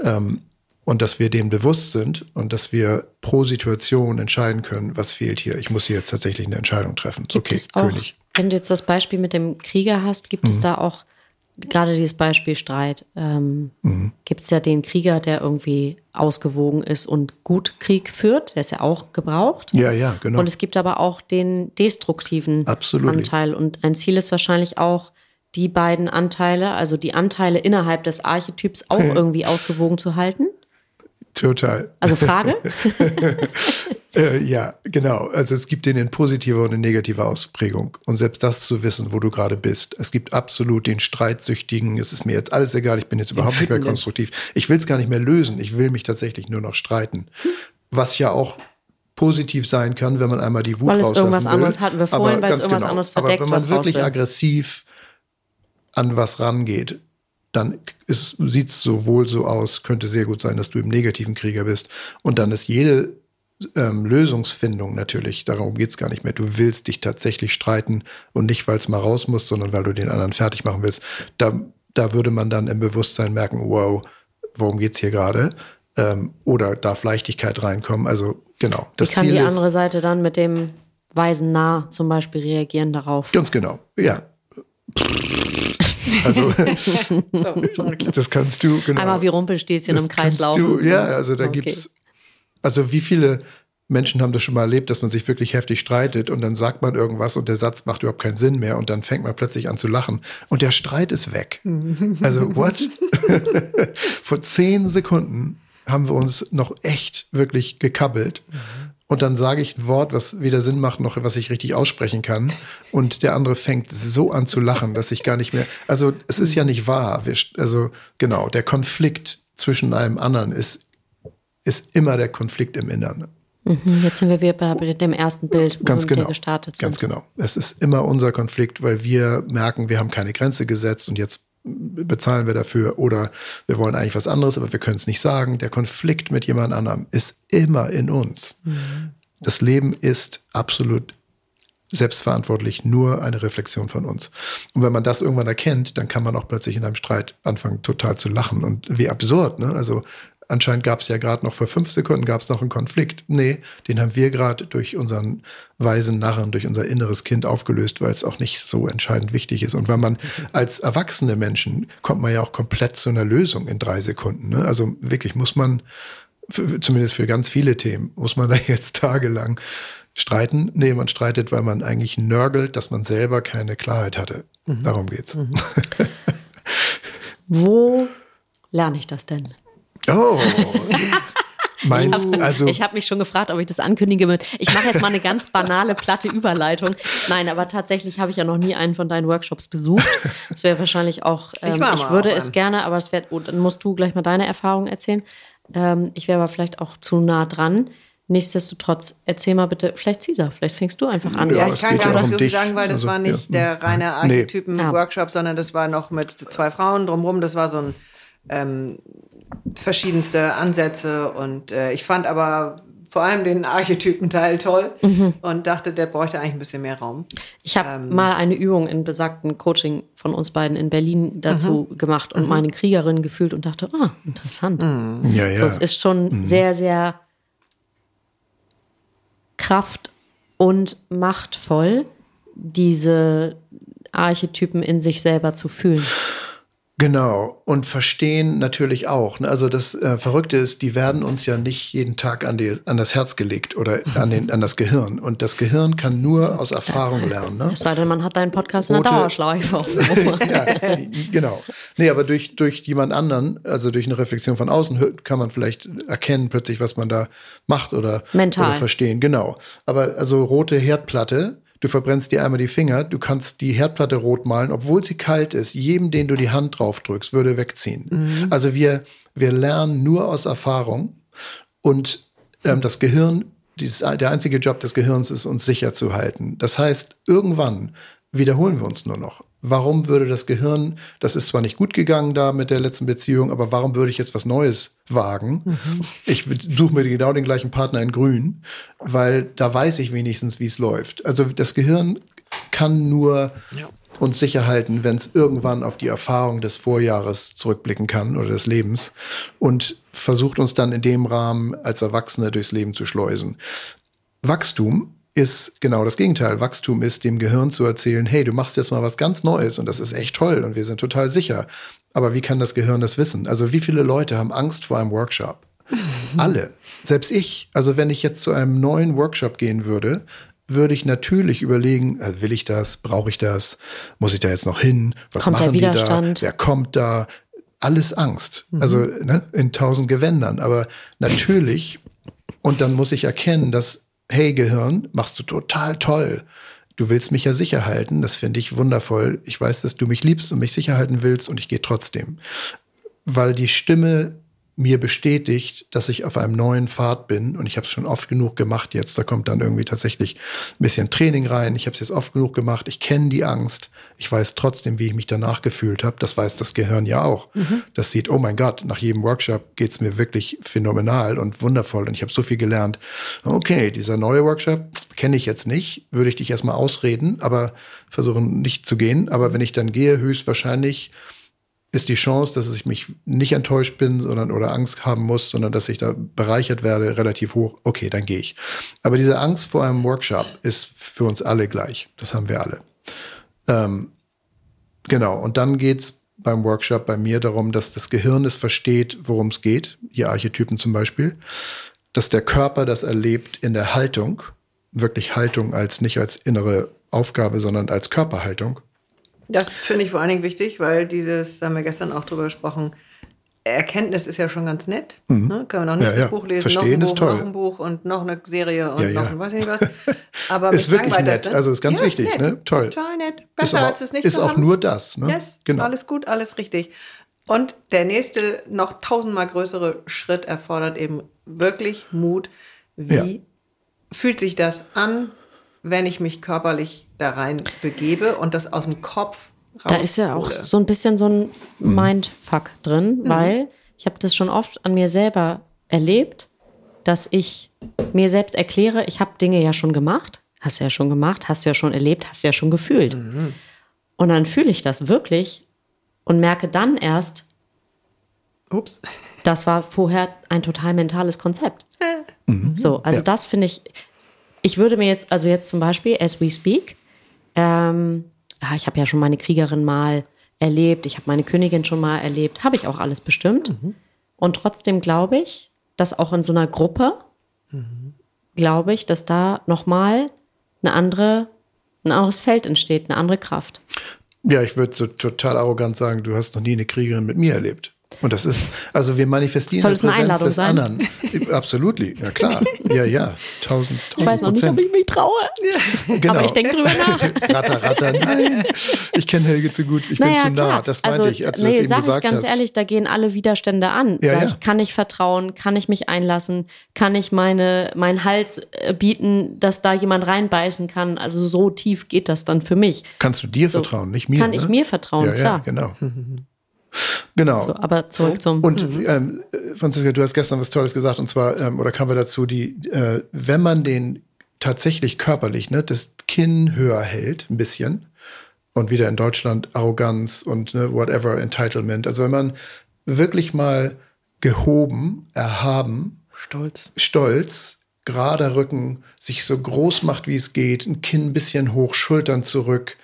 Ähm, und dass wir dem bewusst sind und dass wir pro Situation entscheiden können, was fehlt hier. Ich muss hier jetzt tatsächlich eine Entscheidung treffen. Gibt okay, auch, König. wenn du jetzt das Beispiel mit dem Krieger hast, gibt Mhm. es da auch gerade dieses Beispiel Streit? Ähm, Mhm. Gibt es ja den Krieger, der irgendwie ausgewogen ist und gut Krieg führt, der ist ja auch gebraucht. Ja, ja, genau. Und es gibt aber auch den destruktiven Absolut. Anteil. Und ein Ziel ist wahrscheinlich auch, die beiden Anteile, also die Anteile innerhalb des Archetyps auch irgendwie ausgewogen zu halten. Total. Also Frage? Äh, ja, genau. Also es gibt den in positiver und in negativer Ausprägung. Und selbst das zu wissen, wo du gerade bist. Es gibt absolut den Streitsüchtigen. Es ist mir jetzt alles egal. Ich bin jetzt überhaupt nicht mehr konstruktiv. Ich will es gar nicht mehr lösen. Ich will mich tatsächlich nur noch streiten. Was ja auch positiv sein kann, wenn man einmal die Wut Weil es irgendwas will. anderes hatten wir vorhin, Aber weil es irgendwas anderes verdeckt, Aber wenn man wirklich aggressiv an was rangeht, dann sieht es sowohl so aus, könnte sehr gut sein, dass du im negativen Krieger bist. Und dann ist jede ähm, Lösungsfindung natürlich, darum geht's gar nicht mehr. Du willst dich tatsächlich streiten und nicht, weil es mal raus muss, sondern weil du den anderen fertig machen willst. Da, da würde man dann im Bewusstsein merken, wow, worum geht's hier gerade? Ähm, oder darf Leichtigkeit reinkommen? Also genau. Das Wie kann Ziel die andere Seite dann mit dem weisen Nah zum Beispiel reagieren darauf? Ganz genau, ja. Also, das kannst du, genau. Einmal wie Rumpelstilzchen im Kreis laufen. Du, ja, also da okay. gibt's, also wie viele Menschen haben das schon mal erlebt, dass man sich wirklich heftig streitet und dann sagt man irgendwas und der Satz macht überhaupt keinen Sinn mehr und dann fängt man plötzlich an zu lachen und der Streit ist weg. Also, what? Vor zehn Sekunden haben wir uns noch echt wirklich gekabbelt. Und dann sage ich ein Wort, was weder Sinn macht, noch was ich richtig aussprechen kann. Und der andere fängt so an zu lachen, dass ich gar nicht mehr. Also, es ist ja nicht wahr. Also, genau, der Konflikt zwischen einem anderen ist, ist immer der Konflikt im Innern. Mhm, jetzt sind wir wieder bei dem ersten Bild, wo ganz wir genau, gestartet sind. Ganz genau. Es ist immer unser Konflikt, weil wir merken, wir haben keine Grenze gesetzt und jetzt bezahlen wir dafür oder wir wollen eigentlich was anderes, aber wir können es nicht sagen. Der Konflikt mit jemand anderem ist immer in uns. Mhm. Das Leben ist absolut selbstverantwortlich nur eine Reflexion von uns. Und wenn man das irgendwann erkennt, dann kann man auch plötzlich in einem Streit anfangen, total zu lachen. Und wie absurd, ne? Also Anscheinend gab es ja gerade noch vor fünf Sekunden gab es noch einen Konflikt. Nee, den haben wir gerade durch unseren weisen Narren, durch unser inneres Kind aufgelöst, weil es auch nicht so entscheidend wichtig ist. Und wenn man als erwachsene Menschen kommt man ja auch komplett zu einer Lösung in drei Sekunden. Ne? Also wirklich muss man, zumindest für ganz viele Themen, muss man da jetzt tagelang streiten. Nee, man streitet, weil man eigentlich nörgelt, dass man selber keine Klarheit hatte. Mhm. Darum geht's. Mhm. Wo lerne ich das denn? Oh. Meinst, ich habe also, hab mich schon gefragt, ob ich das ankündige. Ich mache jetzt mal eine ganz banale, platte Überleitung. Nein, aber tatsächlich habe ich ja noch nie einen von deinen Workshops besucht. Das wäre wahrscheinlich auch, ähm, ich, ich, würde es gerne, aber es wäre, oh, dann musst du gleich mal deine Erfahrungen erzählen. Ähm, ich wäre aber vielleicht auch zu nah dran. Nichtsdestotrotz, erzähl mal bitte, vielleicht Caesar, vielleicht fängst du einfach an. Ja, ich kann gar nicht so viel sagen, weil das also, war nicht ja, der reine Archetypen-Workshop, nee. sondern das war noch mit zwei Frauen drumherum. Das war so ein ähm, verschiedenste Ansätze und äh, ich fand aber vor allem den Archetypenteil toll mhm. und dachte, der bräuchte eigentlich ein bisschen mehr Raum. Ich habe ähm, mal eine Übung in besagten Coaching von uns beiden in Berlin dazu mhm. gemacht und mhm. meine Kriegerin gefühlt und dachte, ah, interessant. Mhm. Ja, ja. Es ist schon mhm. sehr, sehr kraft- und machtvoll, diese Archetypen in sich selber zu fühlen. Genau, und verstehen natürlich auch. Ne? Also das äh, Verrückte ist, die werden uns ja nicht jeden Tag an, die, an das Herz gelegt oder an, den, an das Gehirn. Und das Gehirn kann nur aus Erfahrung lernen. Ne? Es sei denn, man hat deinen Podcast in der Dauerschleife. ja, genau. Nee, aber durch, durch jemand anderen, also durch eine Reflexion von außen, kann man vielleicht erkennen plötzlich, was man da macht oder, Mental. oder verstehen. Genau. Aber also rote Herdplatte Du verbrennst dir einmal die Finger, du kannst die Herdplatte rot malen, obwohl sie kalt ist. Jedem, den du die Hand drauf drückst, würde wegziehen. Mhm. Also wir, wir lernen nur aus Erfahrung und ähm, das Gehirn, dieses, der einzige Job des Gehirns ist, uns sicher zu halten. Das heißt, irgendwann wiederholen wir uns nur noch. Warum würde das Gehirn, das ist zwar nicht gut gegangen da mit der letzten Beziehung, aber warum würde ich jetzt was Neues wagen? Mhm. Ich suche mir genau den gleichen Partner in Grün, weil da weiß ich wenigstens, wie es läuft. Also das Gehirn kann nur ja. uns sicher halten, wenn es irgendwann auf die Erfahrung des Vorjahres zurückblicken kann oder des Lebens und versucht uns dann in dem Rahmen als Erwachsene durchs Leben zu schleusen. Wachstum ist genau das Gegenteil. Wachstum ist dem Gehirn zu erzählen, hey, du machst jetzt mal was ganz Neues und das ist echt toll und wir sind total sicher. Aber wie kann das Gehirn das wissen? Also wie viele Leute haben Angst vor einem Workshop? Alle. Selbst ich. Also wenn ich jetzt zu einem neuen Workshop gehen würde, würde ich natürlich überlegen, äh, will ich das, brauche ich das, muss ich da jetzt noch hin, was kommt machen die da, wer kommt da, alles Angst. Mhm. Also ne, in tausend Gewändern. Aber natürlich, und dann muss ich erkennen, dass hey Gehirn, machst du total toll. Du willst mich ja sicher halten, das finde ich wundervoll. Ich weiß, dass du mich liebst und mich sicher halten willst und ich gehe trotzdem. Weil die Stimme mir bestätigt, dass ich auf einem neuen Pfad bin und ich habe es schon oft genug gemacht jetzt. Da kommt dann irgendwie tatsächlich ein bisschen Training rein. Ich habe es jetzt oft genug gemacht. Ich kenne die Angst. Ich weiß trotzdem, wie ich mich danach gefühlt habe. Das weiß das Gehirn ja auch. Mhm. Das sieht, oh mein Gott, nach jedem Workshop geht's mir wirklich phänomenal und wundervoll und ich habe so viel gelernt. Okay, dieser neue Workshop kenne ich jetzt nicht. Würde ich dich erstmal ausreden, aber versuchen nicht zu gehen. Aber wenn ich dann gehe, höchstwahrscheinlich ist die Chance, dass ich mich nicht enttäuscht bin sondern, oder Angst haben muss, sondern dass ich da bereichert werde, relativ hoch. Okay, dann gehe ich. Aber diese Angst vor einem Workshop ist für uns alle gleich. Das haben wir alle. Ähm, genau, und dann geht's beim Workshop bei mir darum, dass das Gehirn es versteht, worum es geht, die Archetypen zum Beispiel, dass der Körper das erlebt in der Haltung, wirklich Haltung als nicht als innere Aufgabe, sondern als Körperhaltung. Das finde ich vor allen Dingen wichtig, weil dieses, da haben wir gestern auch drüber gesprochen, Erkenntnis ist ja schon ganz nett. Mhm. Ne? Können wir noch ein nächstes ja, ja. Buch lesen, Verstehen noch ein Buch, noch ein Buch und noch eine Serie und ja, noch ein weiß ich nicht was. Aber ist wirklich nett. Also ist ganz wichtig. Ist ne? Toll. Total nett. Besser ist als es nicht Ist auch haben. nur das. Ne? Yes, genau. alles gut, alles richtig. Und der nächste, noch tausendmal größere Schritt erfordert eben wirklich Mut. Wie fühlt sich das an, wenn ich mich körperlich da rein begebe und das aus dem Kopf da ist ja auch so ein bisschen so ein Mindfuck drin, mhm. weil ich habe das schon oft an mir selber erlebt, dass ich mir selbst erkläre, ich habe Dinge ja schon gemacht, hast du ja schon gemacht, hast du ja schon erlebt, hast du ja schon gefühlt. Mhm. Und dann fühle ich das wirklich und merke dann erst, ups, das war vorher ein total mentales Konzept. Mhm. So, also ja. das finde ich, ich würde mir jetzt, also jetzt zum Beispiel, as we speak, ähm, ja, ich habe ja schon meine Kriegerin mal erlebt, ich habe meine Königin schon mal erlebt, habe ich auch alles bestimmt. Mhm. Und trotzdem glaube ich, dass auch in so einer Gruppe, mhm. glaube ich, dass da nochmal eine andere, ein anderes Feld entsteht, eine andere Kraft. Ja, ich würde so total arrogant sagen, du hast noch nie eine Kriegerin mit mir erlebt. Und das ist, also wir manifestieren Soll es eine Einladung des sein? anderen. Absolut, ja klar. Ja, ja. Tausend, tausend Ich weiß noch nicht, ob ich mich traue. Genau. Aber ich denke drüber nach. ratter, ratter, nein. Ich kenne Helge zu gut, ich naja, bin zu nah. Das meinte also, ich, als nee, du das eben sag gesagt ich ganz hast. ehrlich, da gehen alle Widerstände an. Ja, ja. Ich, kann ich vertrauen? Kann ich mich einlassen? Kann ich meine, meinen Hals äh, bieten, dass da jemand reinbeißen kann? Also so tief geht das dann für mich. Kannst du dir So. vertrauen, nicht mir? Kann ne? ich mir vertrauen, ja, klar. Ja, genau. Genau. So, aber zurück zum. Und ähm, Franziska, du hast gestern was Tolles gesagt, und zwar, ähm, oder kamen wir dazu, die, äh, wenn man den tatsächlich körperlich, ne, das Kinn höher hält, ein bisschen, und wieder in Deutschland Arroganz und ne, whatever, Entitlement, also wenn man wirklich mal gehoben, erhaben, Stolz. stolz, gerader Rücken, sich so groß macht, wie es geht, ein Kinn ein bisschen hoch, Schultern zurück,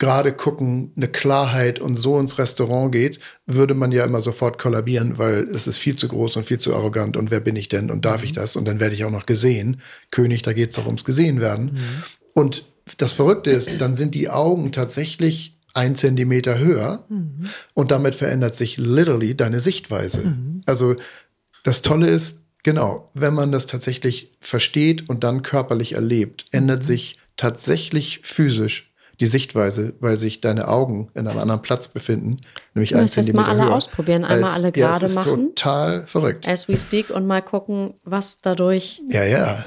gerade gucken, eine Klarheit und so ins Restaurant geht, würde man ja immer sofort kollabieren, weil es ist viel zu groß und viel zu arrogant und wer bin ich denn und darf ich das und dann werde ich auch noch gesehen. König, da geht es doch ums gesehen werden. Und das Verrückte ist, dann sind die Augen tatsächlich ein Zentimeter höher und damit verändert sich literally deine Sichtweise. Also das Tolle ist, genau, wenn man das tatsächlich versteht und dann körperlich erlebt, ändert sich tatsächlich physisch die Sichtweise, weil sich deine Augen in einem anderen Platz befinden, nämlich ein Zentimeter mal alle höher. ausprobieren, einmal alle ja, gerade es ist machen. total verrückt. As we speak und mal gucken, was dadurch, Ja, ja.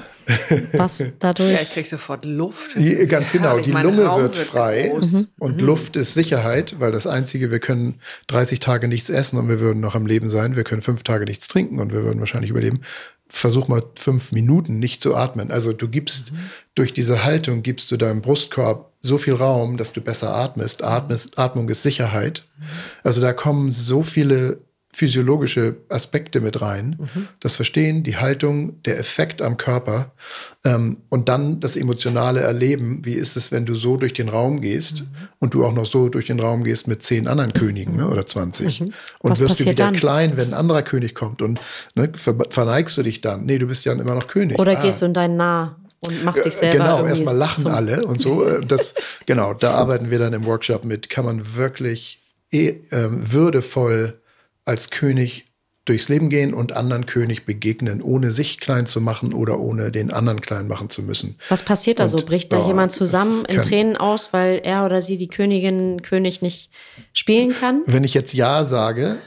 was dadurch. Ja, ich krieg sofort Luft. Die, ganz genau, die Lunge Raum wird frei groß. und Luft ist Sicherheit, weil das Einzige, wir können 30 Tage nichts essen und wir würden noch am Leben sein. Wir können fünf Tage nichts trinken und wir würden wahrscheinlich überleben. Versuch mal fünf Minuten nicht zu atmen. Also du gibst durch diese Haltung gibst du deinem Brustkorb so viel Raum, dass du besser atmest. Atmest Atmung ist Sicherheit. Also da kommen so viele physiologische Aspekte mit rein. Das Verstehen, die Haltung, der Effekt am Körper ähm, und dann das emotionale Erleben. Wie ist es, wenn du so durch den Raum gehst und du auch noch so durch den Raum gehst mit zehn anderen Königen ne, oder 20 und Was wirst du wieder dann? klein, wenn ein anderer König kommt und ne, ver verneigst du dich dann. Nee, du bist ja immer noch König. Oder Ah. gehst du in deinen Nah und machst dich selber. Genau, erstmal lachen alle und so. Äh, Das, genau, da arbeiten wir dann im Workshop mit. Kann man wirklich eh, ähm, würdevoll als König durchs Leben gehen und anderen König begegnen, ohne sich klein zu machen oder ohne den anderen klein machen zu müssen. Was passiert da so? Und, Bricht da oh, jemand zusammen in Tränen aus, weil er oder sie die Königin, König nicht spielen kann? Wenn ich jetzt Ja sage,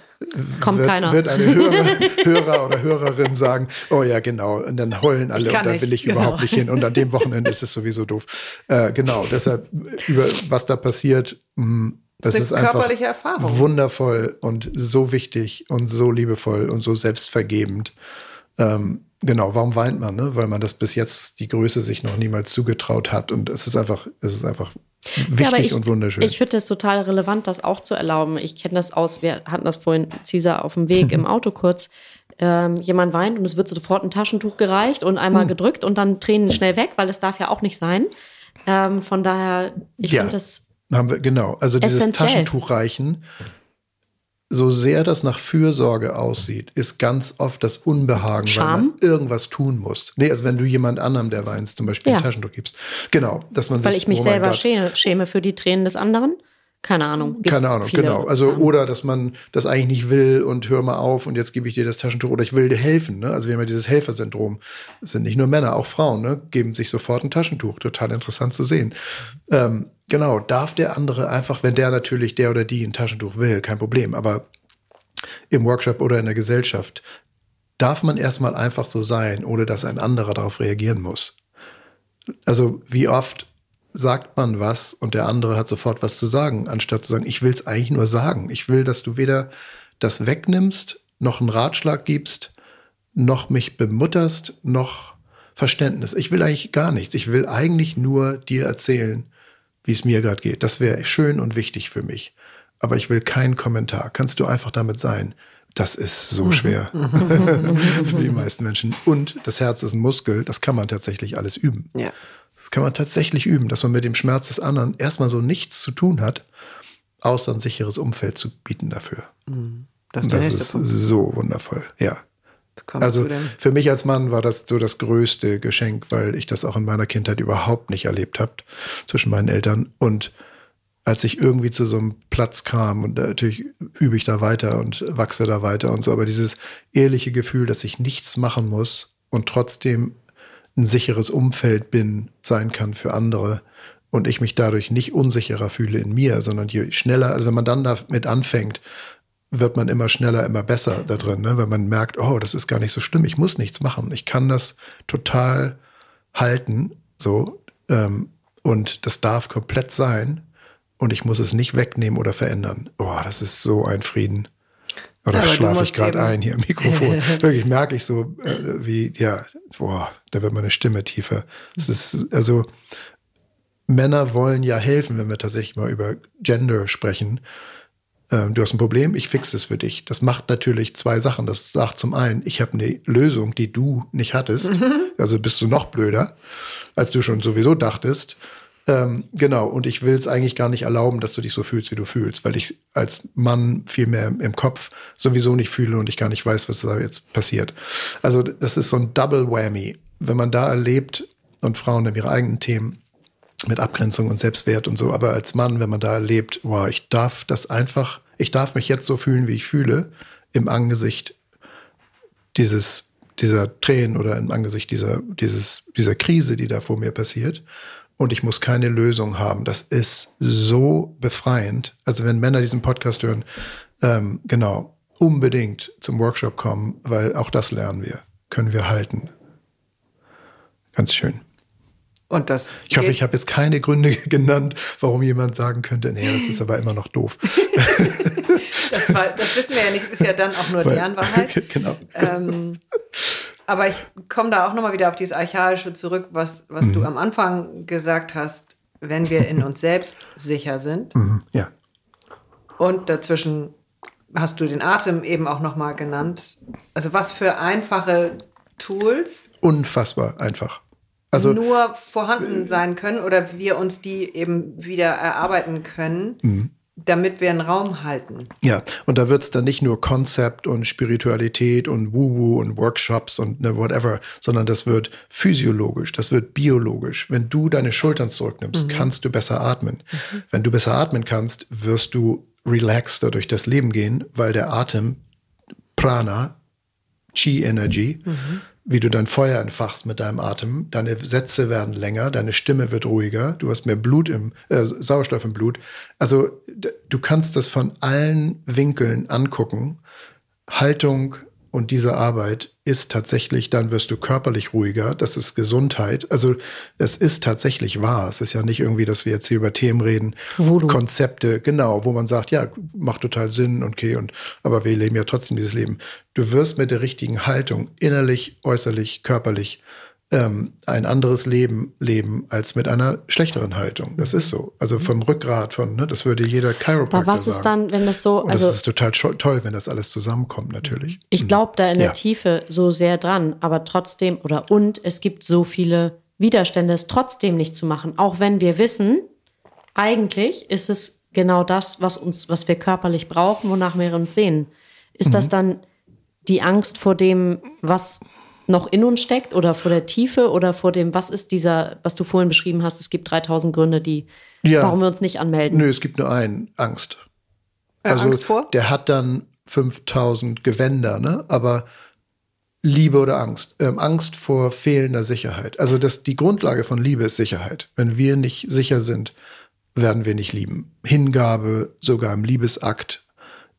Kommt wird, keiner. wird eine Hörer, Hörer oder Hörerin sagen, oh ja, genau, und dann heulen alle und da will ich genau. überhaupt nicht hin und an dem Wochenende ist es sowieso doof. Äh, genau, deshalb über was da passiert, mh, das ist ist, eine einfach körperliche Erfahrung. wundervoll und so wichtig und so liebevoll und so selbstvergebend. Ähm, genau, warum weint man? Ne? Weil man das bis jetzt die Größe sich noch niemals zugetraut hat und es ist einfach, es ist einfach wichtig ja, und wunderschön. Ich finde es total relevant, das auch zu erlauben. Ich kenne das aus, wir hatten das vorhin, Cesar, auf dem Weg im Auto kurz. Ähm, jemand weint und es wird sofort ein Taschentuch gereicht und einmal mhm. gedrückt und dann Tränen schnell weg, weil es darf ja auch nicht sein. Ähm, von daher, ich ja, finde das. Haben wir, genau. Also dieses essentiell. Taschentuch reichen so sehr das nach Fürsorge aussieht, ist ganz oft das Unbehagen, Scham? weil man irgendwas tun muss. Nee, also wenn du jemand anderem, der weinst, zum Beispiel ja. ein Taschentuch gibst. Genau, dass man Weil sich, ich mich oh selber schäme, schäme für die Tränen des anderen. Keine Ahnung. Keine Ahnung, genau. Also oder dass man das eigentlich nicht will und hör mal auf und jetzt gebe ich dir das Taschentuch oder ich will dir helfen. Ne? Also wir haben ja dieses Helfersyndrom. Das sind nicht nur Männer, auch Frauen, ne? geben sich sofort ein Taschentuch. Total interessant zu sehen. Ähm, genau, darf der andere einfach, wenn der natürlich der oder die ein Taschentuch will, kein Problem. Aber im Workshop oder in der Gesellschaft darf man erstmal einfach so sein, ohne dass ein anderer darauf reagieren muss. Also wie oft sagt man was und der andere hat sofort was zu sagen, anstatt zu sagen, ich will es eigentlich nur sagen. Ich will, dass du weder das wegnimmst, noch einen Ratschlag gibst, noch mich bemutterst, noch Verständnis. Ich will eigentlich gar nichts. Ich will eigentlich nur dir erzählen, wie es mir gerade geht. Das wäre schön und wichtig für mich. Aber ich will keinen Kommentar. Kannst du einfach damit sein? Das ist so schwer für die meisten Menschen. Und das Herz ist ein Muskel, das kann man tatsächlich alles üben. Ja. Das kann man tatsächlich üben, dass man mit dem Schmerz des anderen erstmal so nichts zu tun hat, außer ein sicheres Umfeld zu bieten dafür. Mhm. Das, das ist Punkt. so wundervoll, ja. Also für mich als Mann war das so das größte Geschenk, weil ich das auch in meiner Kindheit überhaupt nicht erlebt habe zwischen meinen Eltern. Und als ich irgendwie zu so einem Platz kam und natürlich übe ich da weiter und wachse da weiter und so, aber dieses ehrliche Gefühl, dass ich nichts machen muss und trotzdem ein sicheres Umfeld bin, sein kann für andere und ich mich dadurch nicht unsicherer fühle in mir, sondern je schneller, also wenn man dann damit anfängt, wird man immer schneller, immer besser da drin, ne? wenn man merkt, oh, das ist gar nicht so schlimm, ich muss nichts machen, ich kann das total halten, so, ähm, und das darf komplett sein und ich muss es nicht wegnehmen oder verändern. Oh, das ist so ein Frieden. Oder schlafe ich gerade ein hier im Mikrofon? Wirklich merke ich so, äh, wie, ja, boah, da wird meine Stimme tiefer. Es ist, also, Männer wollen ja helfen, wenn wir tatsächlich mal über Gender sprechen. Ähm, du hast ein Problem, ich fixe es für dich. Das macht natürlich zwei Sachen. Das sagt zum einen, ich habe eine Lösung, die du nicht hattest. Also bist du noch blöder, als du schon sowieso dachtest. Ähm, genau, und ich will es eigentlich gar nicht erlauben, dass du dich so fühlst, wie du fühlst, weil ich als Mann viel mehr im Kopf sowieso nicht fühle und ich gar nicht weiß, was da jetzt passiert. Also das ist so ein Double Whammy. Wenn man da erlebt, und Frauen haben ihre eigenen Themen mit Abgrenzung und Selbstwert und so, aber als Mann, wenn man da erlebt, wow, ich darf das einfach, ich darf mich jetzt so fühlen, wie ich fühle, im Angesicht dieses dieser Tränen oder im Angesicht dieser, dieses, dieser Krise, die da vor mir passiert und ich muss keine Lösung haben. Das ist so befreiend. Also wenn Männer diesen Podcast hören, ähm, genau, unbedingt zum Workshop kommen, weil auch das lernen wir, können wir halten. Ganz schön. Und das ich hoffe, ich habe jetzt keine Gründe genannt, warum jemand sagen könnte, nee, das ist aber immer noch doof. das, war, das, wissen wir ja nicht, das ist ja dann auch nur weil, deren Wahrheit. Genau. Ähm, aber ich komme da auch nochmal wieder auf dieses Archaische zurück, was, was mhm. du am Anfang gesagt hast, wenn wir in uns selbst sicher sind. Mhm. Ja. Und dazwischen hast du den Atem eben auch nochmal genannt. Also was für einfache Tools. Unfassbar einfach. Also, nur vorhanden sein können oder wir uns die eben wieder erarbeiten können. Mhm damit wir einen Raum halten. Ja, und da wird es dann nicht nur Konzept und Spiritualität und Wu-Wu und Workshops und ne, whatever, sondern das wird physiologisch, das wird biologisch. Wenn du deine Schultern zurücknimmst, mhm. kannst du besser atmen. Mhm. Wenn du besser atmen kannst, wirst du relaxter durch das Leben gehen, weil der Atem Prana, Chi Energy, mhm wie du dein Feuer entfachst mit deinem Atem. Deine Sätze werden länger, deine Stimme wird ruhiger, du hast mehr Blut im, äh, Sauerstoff im Blut. Also du kannst das von allen Winkeln angucken. Haltung, und diese Arbeit ist tatsächlich, dann wirst du körperlich ruhiger, das ist Gesundheit. Also es ist tatsächlich wahr. Es ist ja nicht irgendwie, dass wir jetzt hier über Themen reden, Voodoo. Konzepte, genau, wo man sagt, ja, macht total Sinn, okay, und aber wir leben ja trotzdem dieses Leben. Du wirst mit der richtigen Haltung, innerlich, äußerlich, körperlich, ähm, ein anderes Leben leben als mit einer schlechteren Haltung. Das ist so. Also vom Rückgrat, von, ne, das würde jeder Chiropraktor Aber was sagen. ist dann, wenn das so, Und also das ist total toll, wenn das alles zusammenkommt, natürlich. ich glaube da in der Ja. Tiefe so sehr dran, aber trotzdem, oder und es gibt so viele Widerstände, es trotzdem nicht zu machen, auch wenn wir wissen, eigentlich ist es genau das, was uns, was wir körperlich brauchen, wonach wir uns sehen. Ist Mhm. das dann die Angst vor dem, was noch in uns steckt oder vor der Tiefe oder vor dem, was ist dieser, was du vorhin beschrieben hast, es gibt 3000 Gründe, die, Ja. warum wir uns nicht anmelden. Nö, es gibt nur einen, Angst. Äh, Also Angst vor? der hat dann 5000 Gewänder, ne? aber Liebe oder Angst? Ähm, Angst vor fehlender Sicherheit. Also das, die Grundlage von Liebe ist Sicherheit. Wenn wir nicht sicher sind, werden wir nicht lieben. Hingabe, sogar im Liebesakt,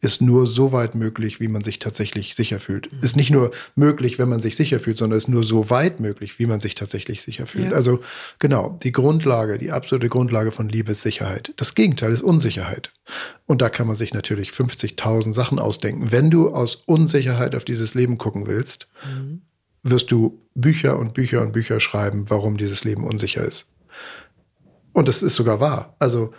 ist nur so weit möglich, wie man sich tatsächlich sicher fühlt. Ist nicht nur möglich, wenn man sich sicher fühlt, sondern ist nur so weit möglich, wie man sich tatsächlich sicher fühlt. Ja. Also genau, die Grundlage, die absolute Grundlage von Liebe ist Sicherheit. Das Gegenteil ist Unsicherheit. Und da kann man sich natürlich 50.000 Sachen ausdenken. Wenn du aus Unsicherheit auf dieses Leben gucken willst, wirst du Bücher und Bücher und Bücher schreiben, warum dieses Leben unsicher ist. Und das ist sogar wahr. Also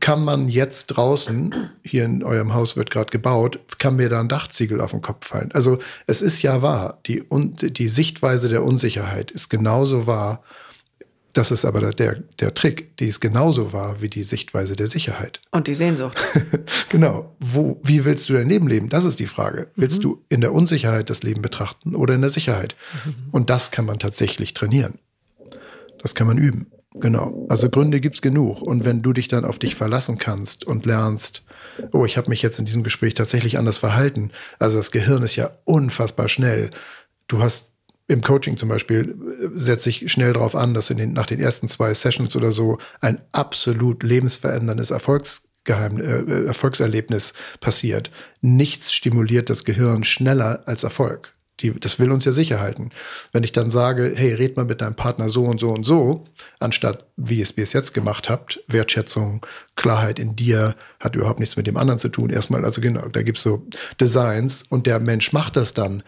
kann man jetzt draußen, hier in eurem Haus wird gerade gebaut, kann mir da ein Dachziegel auf den Kopf fallen. Also es ist ja wahr, die, die Sichtweise der Unsicherheit ist genauso wahr. Das ist aber der, der Trick, die ist genauso wahr wie die Sichtweise der Sicherheit. Und die Sehnsucht. Genau. Wo, wie willst du dein Leben leben? Das ist die Frage. Willst du in der Unsicherheit das Leben betrachten oder in der Sicherheit? Und das kann man tatsächlich trainieren. Das kann man üben. Genau. Also Gründe gibt's genug. Und wenn du dich dann auf dich verlassen kannst und lernst, oh, ich habe mich jetzt in diesem Gespräch tatsächlich anders verhalten. Also das Gehirn ist ja unfassbar schnell. Du hast im Coaching zum Beispiel äh, setze ich schnell darauf an, dass in den, nach den ersten zwei Sessions oder so ein absolut lebensveränderndes Erfolgsgeheim, äh, Erfolgserlebnis passiert. Nichts stimuliert das Gehirn schneller als Erfolg. Die, das will uns ja sicher halten. Wenn ich dann sage, hey, red mal mit deinem Partner so und so und so, anstatt wie es, wie es jetzt gemacht habt, Wertschätzung, Klarheit in dir, hat überhaupt nichts mit dem anderen zu tun. Erstmal, also genau, da gibt's so Designs und der Mensch macht das dann.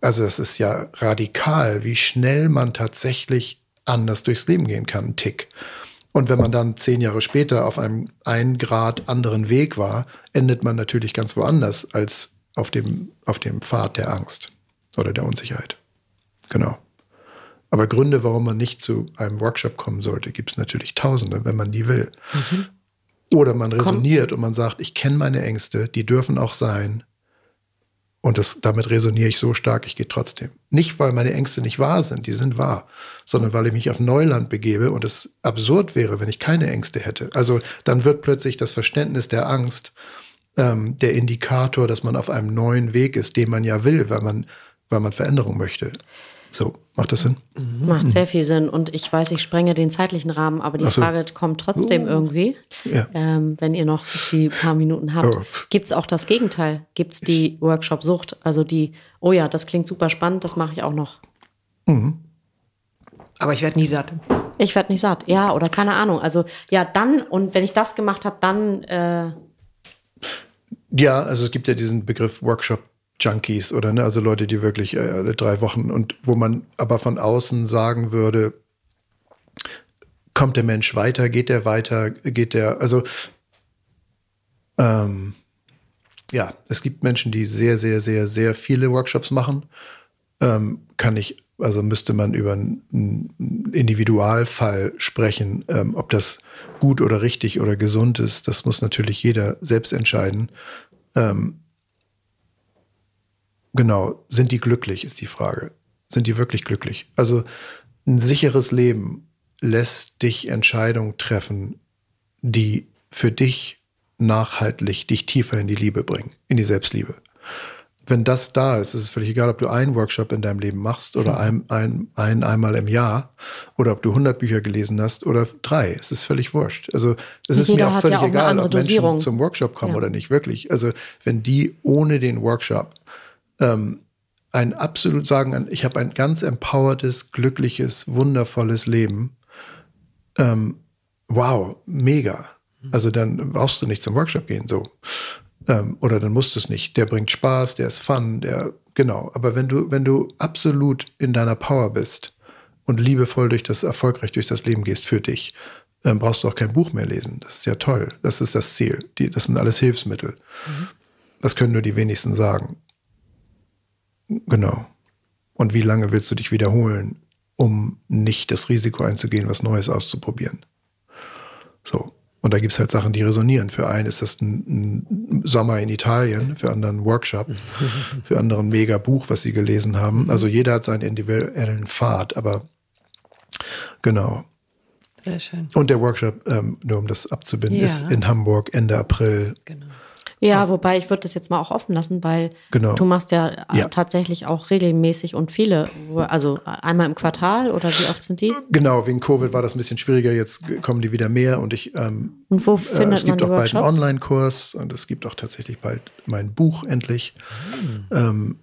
Also es ist ja radikal, wie schnell man tatsächlich anders durchs Leben gehen kann, ein Tick. Und wenn man dann zehn Jahre später auf einem ein Grad anderen Weg war, endet man natürlich ganz woanders als auf dem, auf dem Pfad der Angst oder der Unsicherheit. Genau. Aber Gründe, warum man nicht zu einem Workshop kommen sollte, gibt es natürlich tausende, wenn man die will. Oder man resoniert und man sagt, ich kenne meine Ängste, die dürfen auch sein. Und das, damit resoniere ich so stark, ich gehe trotzdem. Nicht, weil meine Ängste nicht wahr sind, die sind wahr, sondern weil ich mich auf Neuland begebe und es absurd wäre, wenn ich keine Ängste hätte. Also dann wird plötzlich das Verständnis der Angst ähm, der Indikator, dass man auf einem neuen Weg ist, den man ja will, weil man, weil man Veränderung möchte. So, macht das Sinn? Macht sehr viel Sinn. Und ich weiß, ich sprenge den zeitlichen Rahmen, aber die so. Frage kommt trotzdem irgendwie, Ja. ähm, wenn ihr noch die paar Minuten habt. Oh. Gibt es auch das Gegenteil? Gibt es die Workshop-Sucht? Also die, oh ja, das klingt super spannend, das mache ich auch noch. Aber ich werde nie satt. Ich werde nicht satt. Ja, oder keine Ahnung. Also ja, dann, und wenn ich das gemacht habe, dann, äh, Ja, also es gibt ja diesen Begriff Workshop Junkies oder ne, also Leute, die wirklich äh, drei Wochen und wo man aber von außen sagen würde, kommt der Mensch weiter, geht der weiter, geht der, also ähm, ja, es gibt Menschen, die sehr, sehr, sehr, sehr viele Workshops machen. Ähm, kann ich, also müsste man über einen einen Individualfall sprechen, ähm, ob das gut oder richtig oder gesund ist. Das muss natürlich jeder selbst entscheiden. Ähm, genau, sind die glücklich, ist die Frage. Sind die wirklich glücklich? Also ein sicheres Leben lässt dich Entscheidungen treffen, die für dich nachhaltig dich tiefer in die Liebe bringen, in die Selbstliebe. Wenn das da ist, ist es völlig egal, ob du einen Workshop in deinem Leben machst oder ein, ein, ein einmal im Jahr oder ob du 100 Bücher gelesen hast oder drei. Es ist völlig wurscht. Also es ist mir auch völlig ja auch egal, ob Menschen Dosierung. zum Workshop kommen Ja. oder nicht, wirklich. Also wenn die ohne den Workshop ähm, ein absolut sagen, ich habe ein ganz empowertes, glückliches, wundervolles Leben. Ähm, wow, mega. Also dann brauchst du nicht zum Workshop gehen, so. Ähm, oder dann musst du es nicht. Der bringt Spaß, der ist fun, der, genau. Aber wenn du, wenn du absolut in deiner Power bist und liebevoll durch das, erfolgreich durch das Leben gehst für dich, ähm, brauchst du auch kein Buch mehr lesen. Das ist ja toll. Das ist das Ziel. Die, das sind alles Hilfsmittel. Mhm. Das können nur die wenigsten sagen. Genau. Und wie lange willst du dich wiederholen, um nicht das Risiko einzugehen, was Neues auszuprobieren? So. Und da gibt es halt Sachen, die resonieren. Für einen ist das ein, ein Sommer in Italien, für anderen ein Workshop, für andere ein mega Buch, was sie gelesen haben. Also jeder hat seinen individuellen Pfad, aber genau. Sehr schön. Und der Workshop, ähm, nur um das abzubinden, ja. ist in Hamburg Ende April. Genau. Ja, wobei ich würde das jetzt mal auch offen lassen, weil genau. du machst ja, äh, ja, tatsächlich auch regelmäßig und viele, also einmal im Quartal oder wie oft sind die? Genau, wegen Covid war das ein bisschen schwieriger, jetzt kommen die wieder mehr und ich ähm, Und wo findet äh, es gibt man auch bald einen Online-Kurs und es gibt auch tatsächlich bald mein Buch endlich. Hm. Ähm,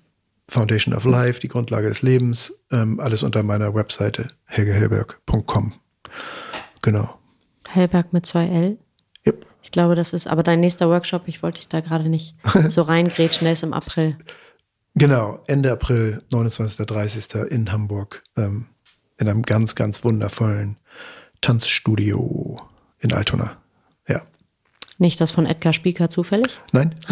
Foundation of Life, die Grundlage des Lebens, ähm, alles unter meiner Webseite helgehelberg.com. Genau. Hellberg mit zwei L? Ich glaube, das ist aber dein nächster Workshop. Ich wollte dich da gerade nicht so reingrätschen. Der ist im April. Genau, Ende April, 29. 30. in Hamburg. Ähm, in einem ganz, ganz wundervollen Tanzstudio in Altona. Ja. Nicht das von Edgar Spieker zufällig? Nein.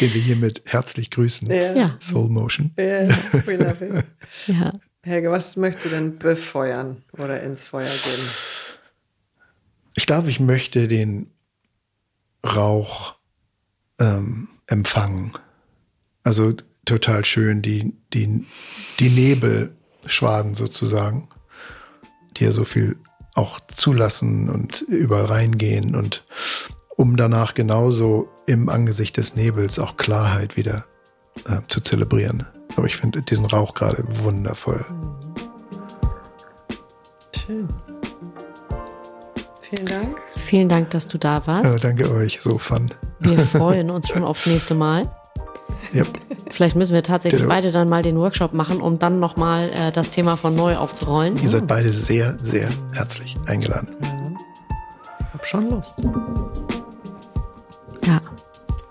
Den wir hiermit herzlich grüßen. Ja. Soul Motion. Ja, we love it. ja. Helge, was möchtest du denn befeuern oder ins Feuer geben? Ich glaube, ich möchte den Rauch ähm, empfangen. Also total schön, die, die, die Nebelschwaden sozusagen, die ja so viel auch zulassen und überall reingehen und um danach genauso im Angesicht des Nebels auch Klarheit wieder äh, zu zelebrieren. Aber ich finde diesen Rauch gerade wundervoll. Schön. Vielen Dank. Vielen Dank, dass du da warst. Ja, danke euch, so fun. Wir freuen uns schon aufs nächste Mal. Yep. Vielleicht müssen wir tatsächlich Ditto. beide dann mal den Workshop machen, um dann nochmal äh, das Thema von neu aufzurollen. Ihr seid beide sehr, sehr herzlich eingeladen. Ich hab schon Lust. Ja.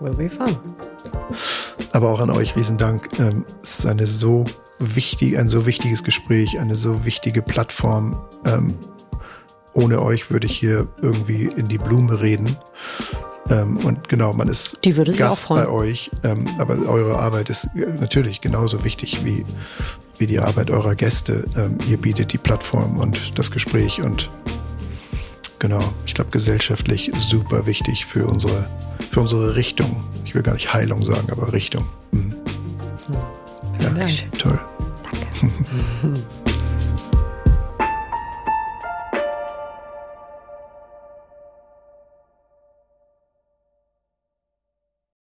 Will be fun. Aber auch an euch riesen Dank. Ähm, es ist eine so wichtig, ein so wichtiges Gespräch, eine so wichtige Plattform. Ähm, ohne euch würde ich hier irgendwie in die Blume reden. Ähm, und genau, man ist Gast bei euch. aber eure Arbeit ist natürlich genauso wichtig wie, wie die Arbeit eurer Gäste. ihr bietet die Plattform und das Gespräch und genau, ich glaube, gesellschaftlich super wichtig für unsere, für unsere Richtung ich will gar nicht Heilung sagen, aber Richtung. Mhm. Ja, Danke. toll. Danke.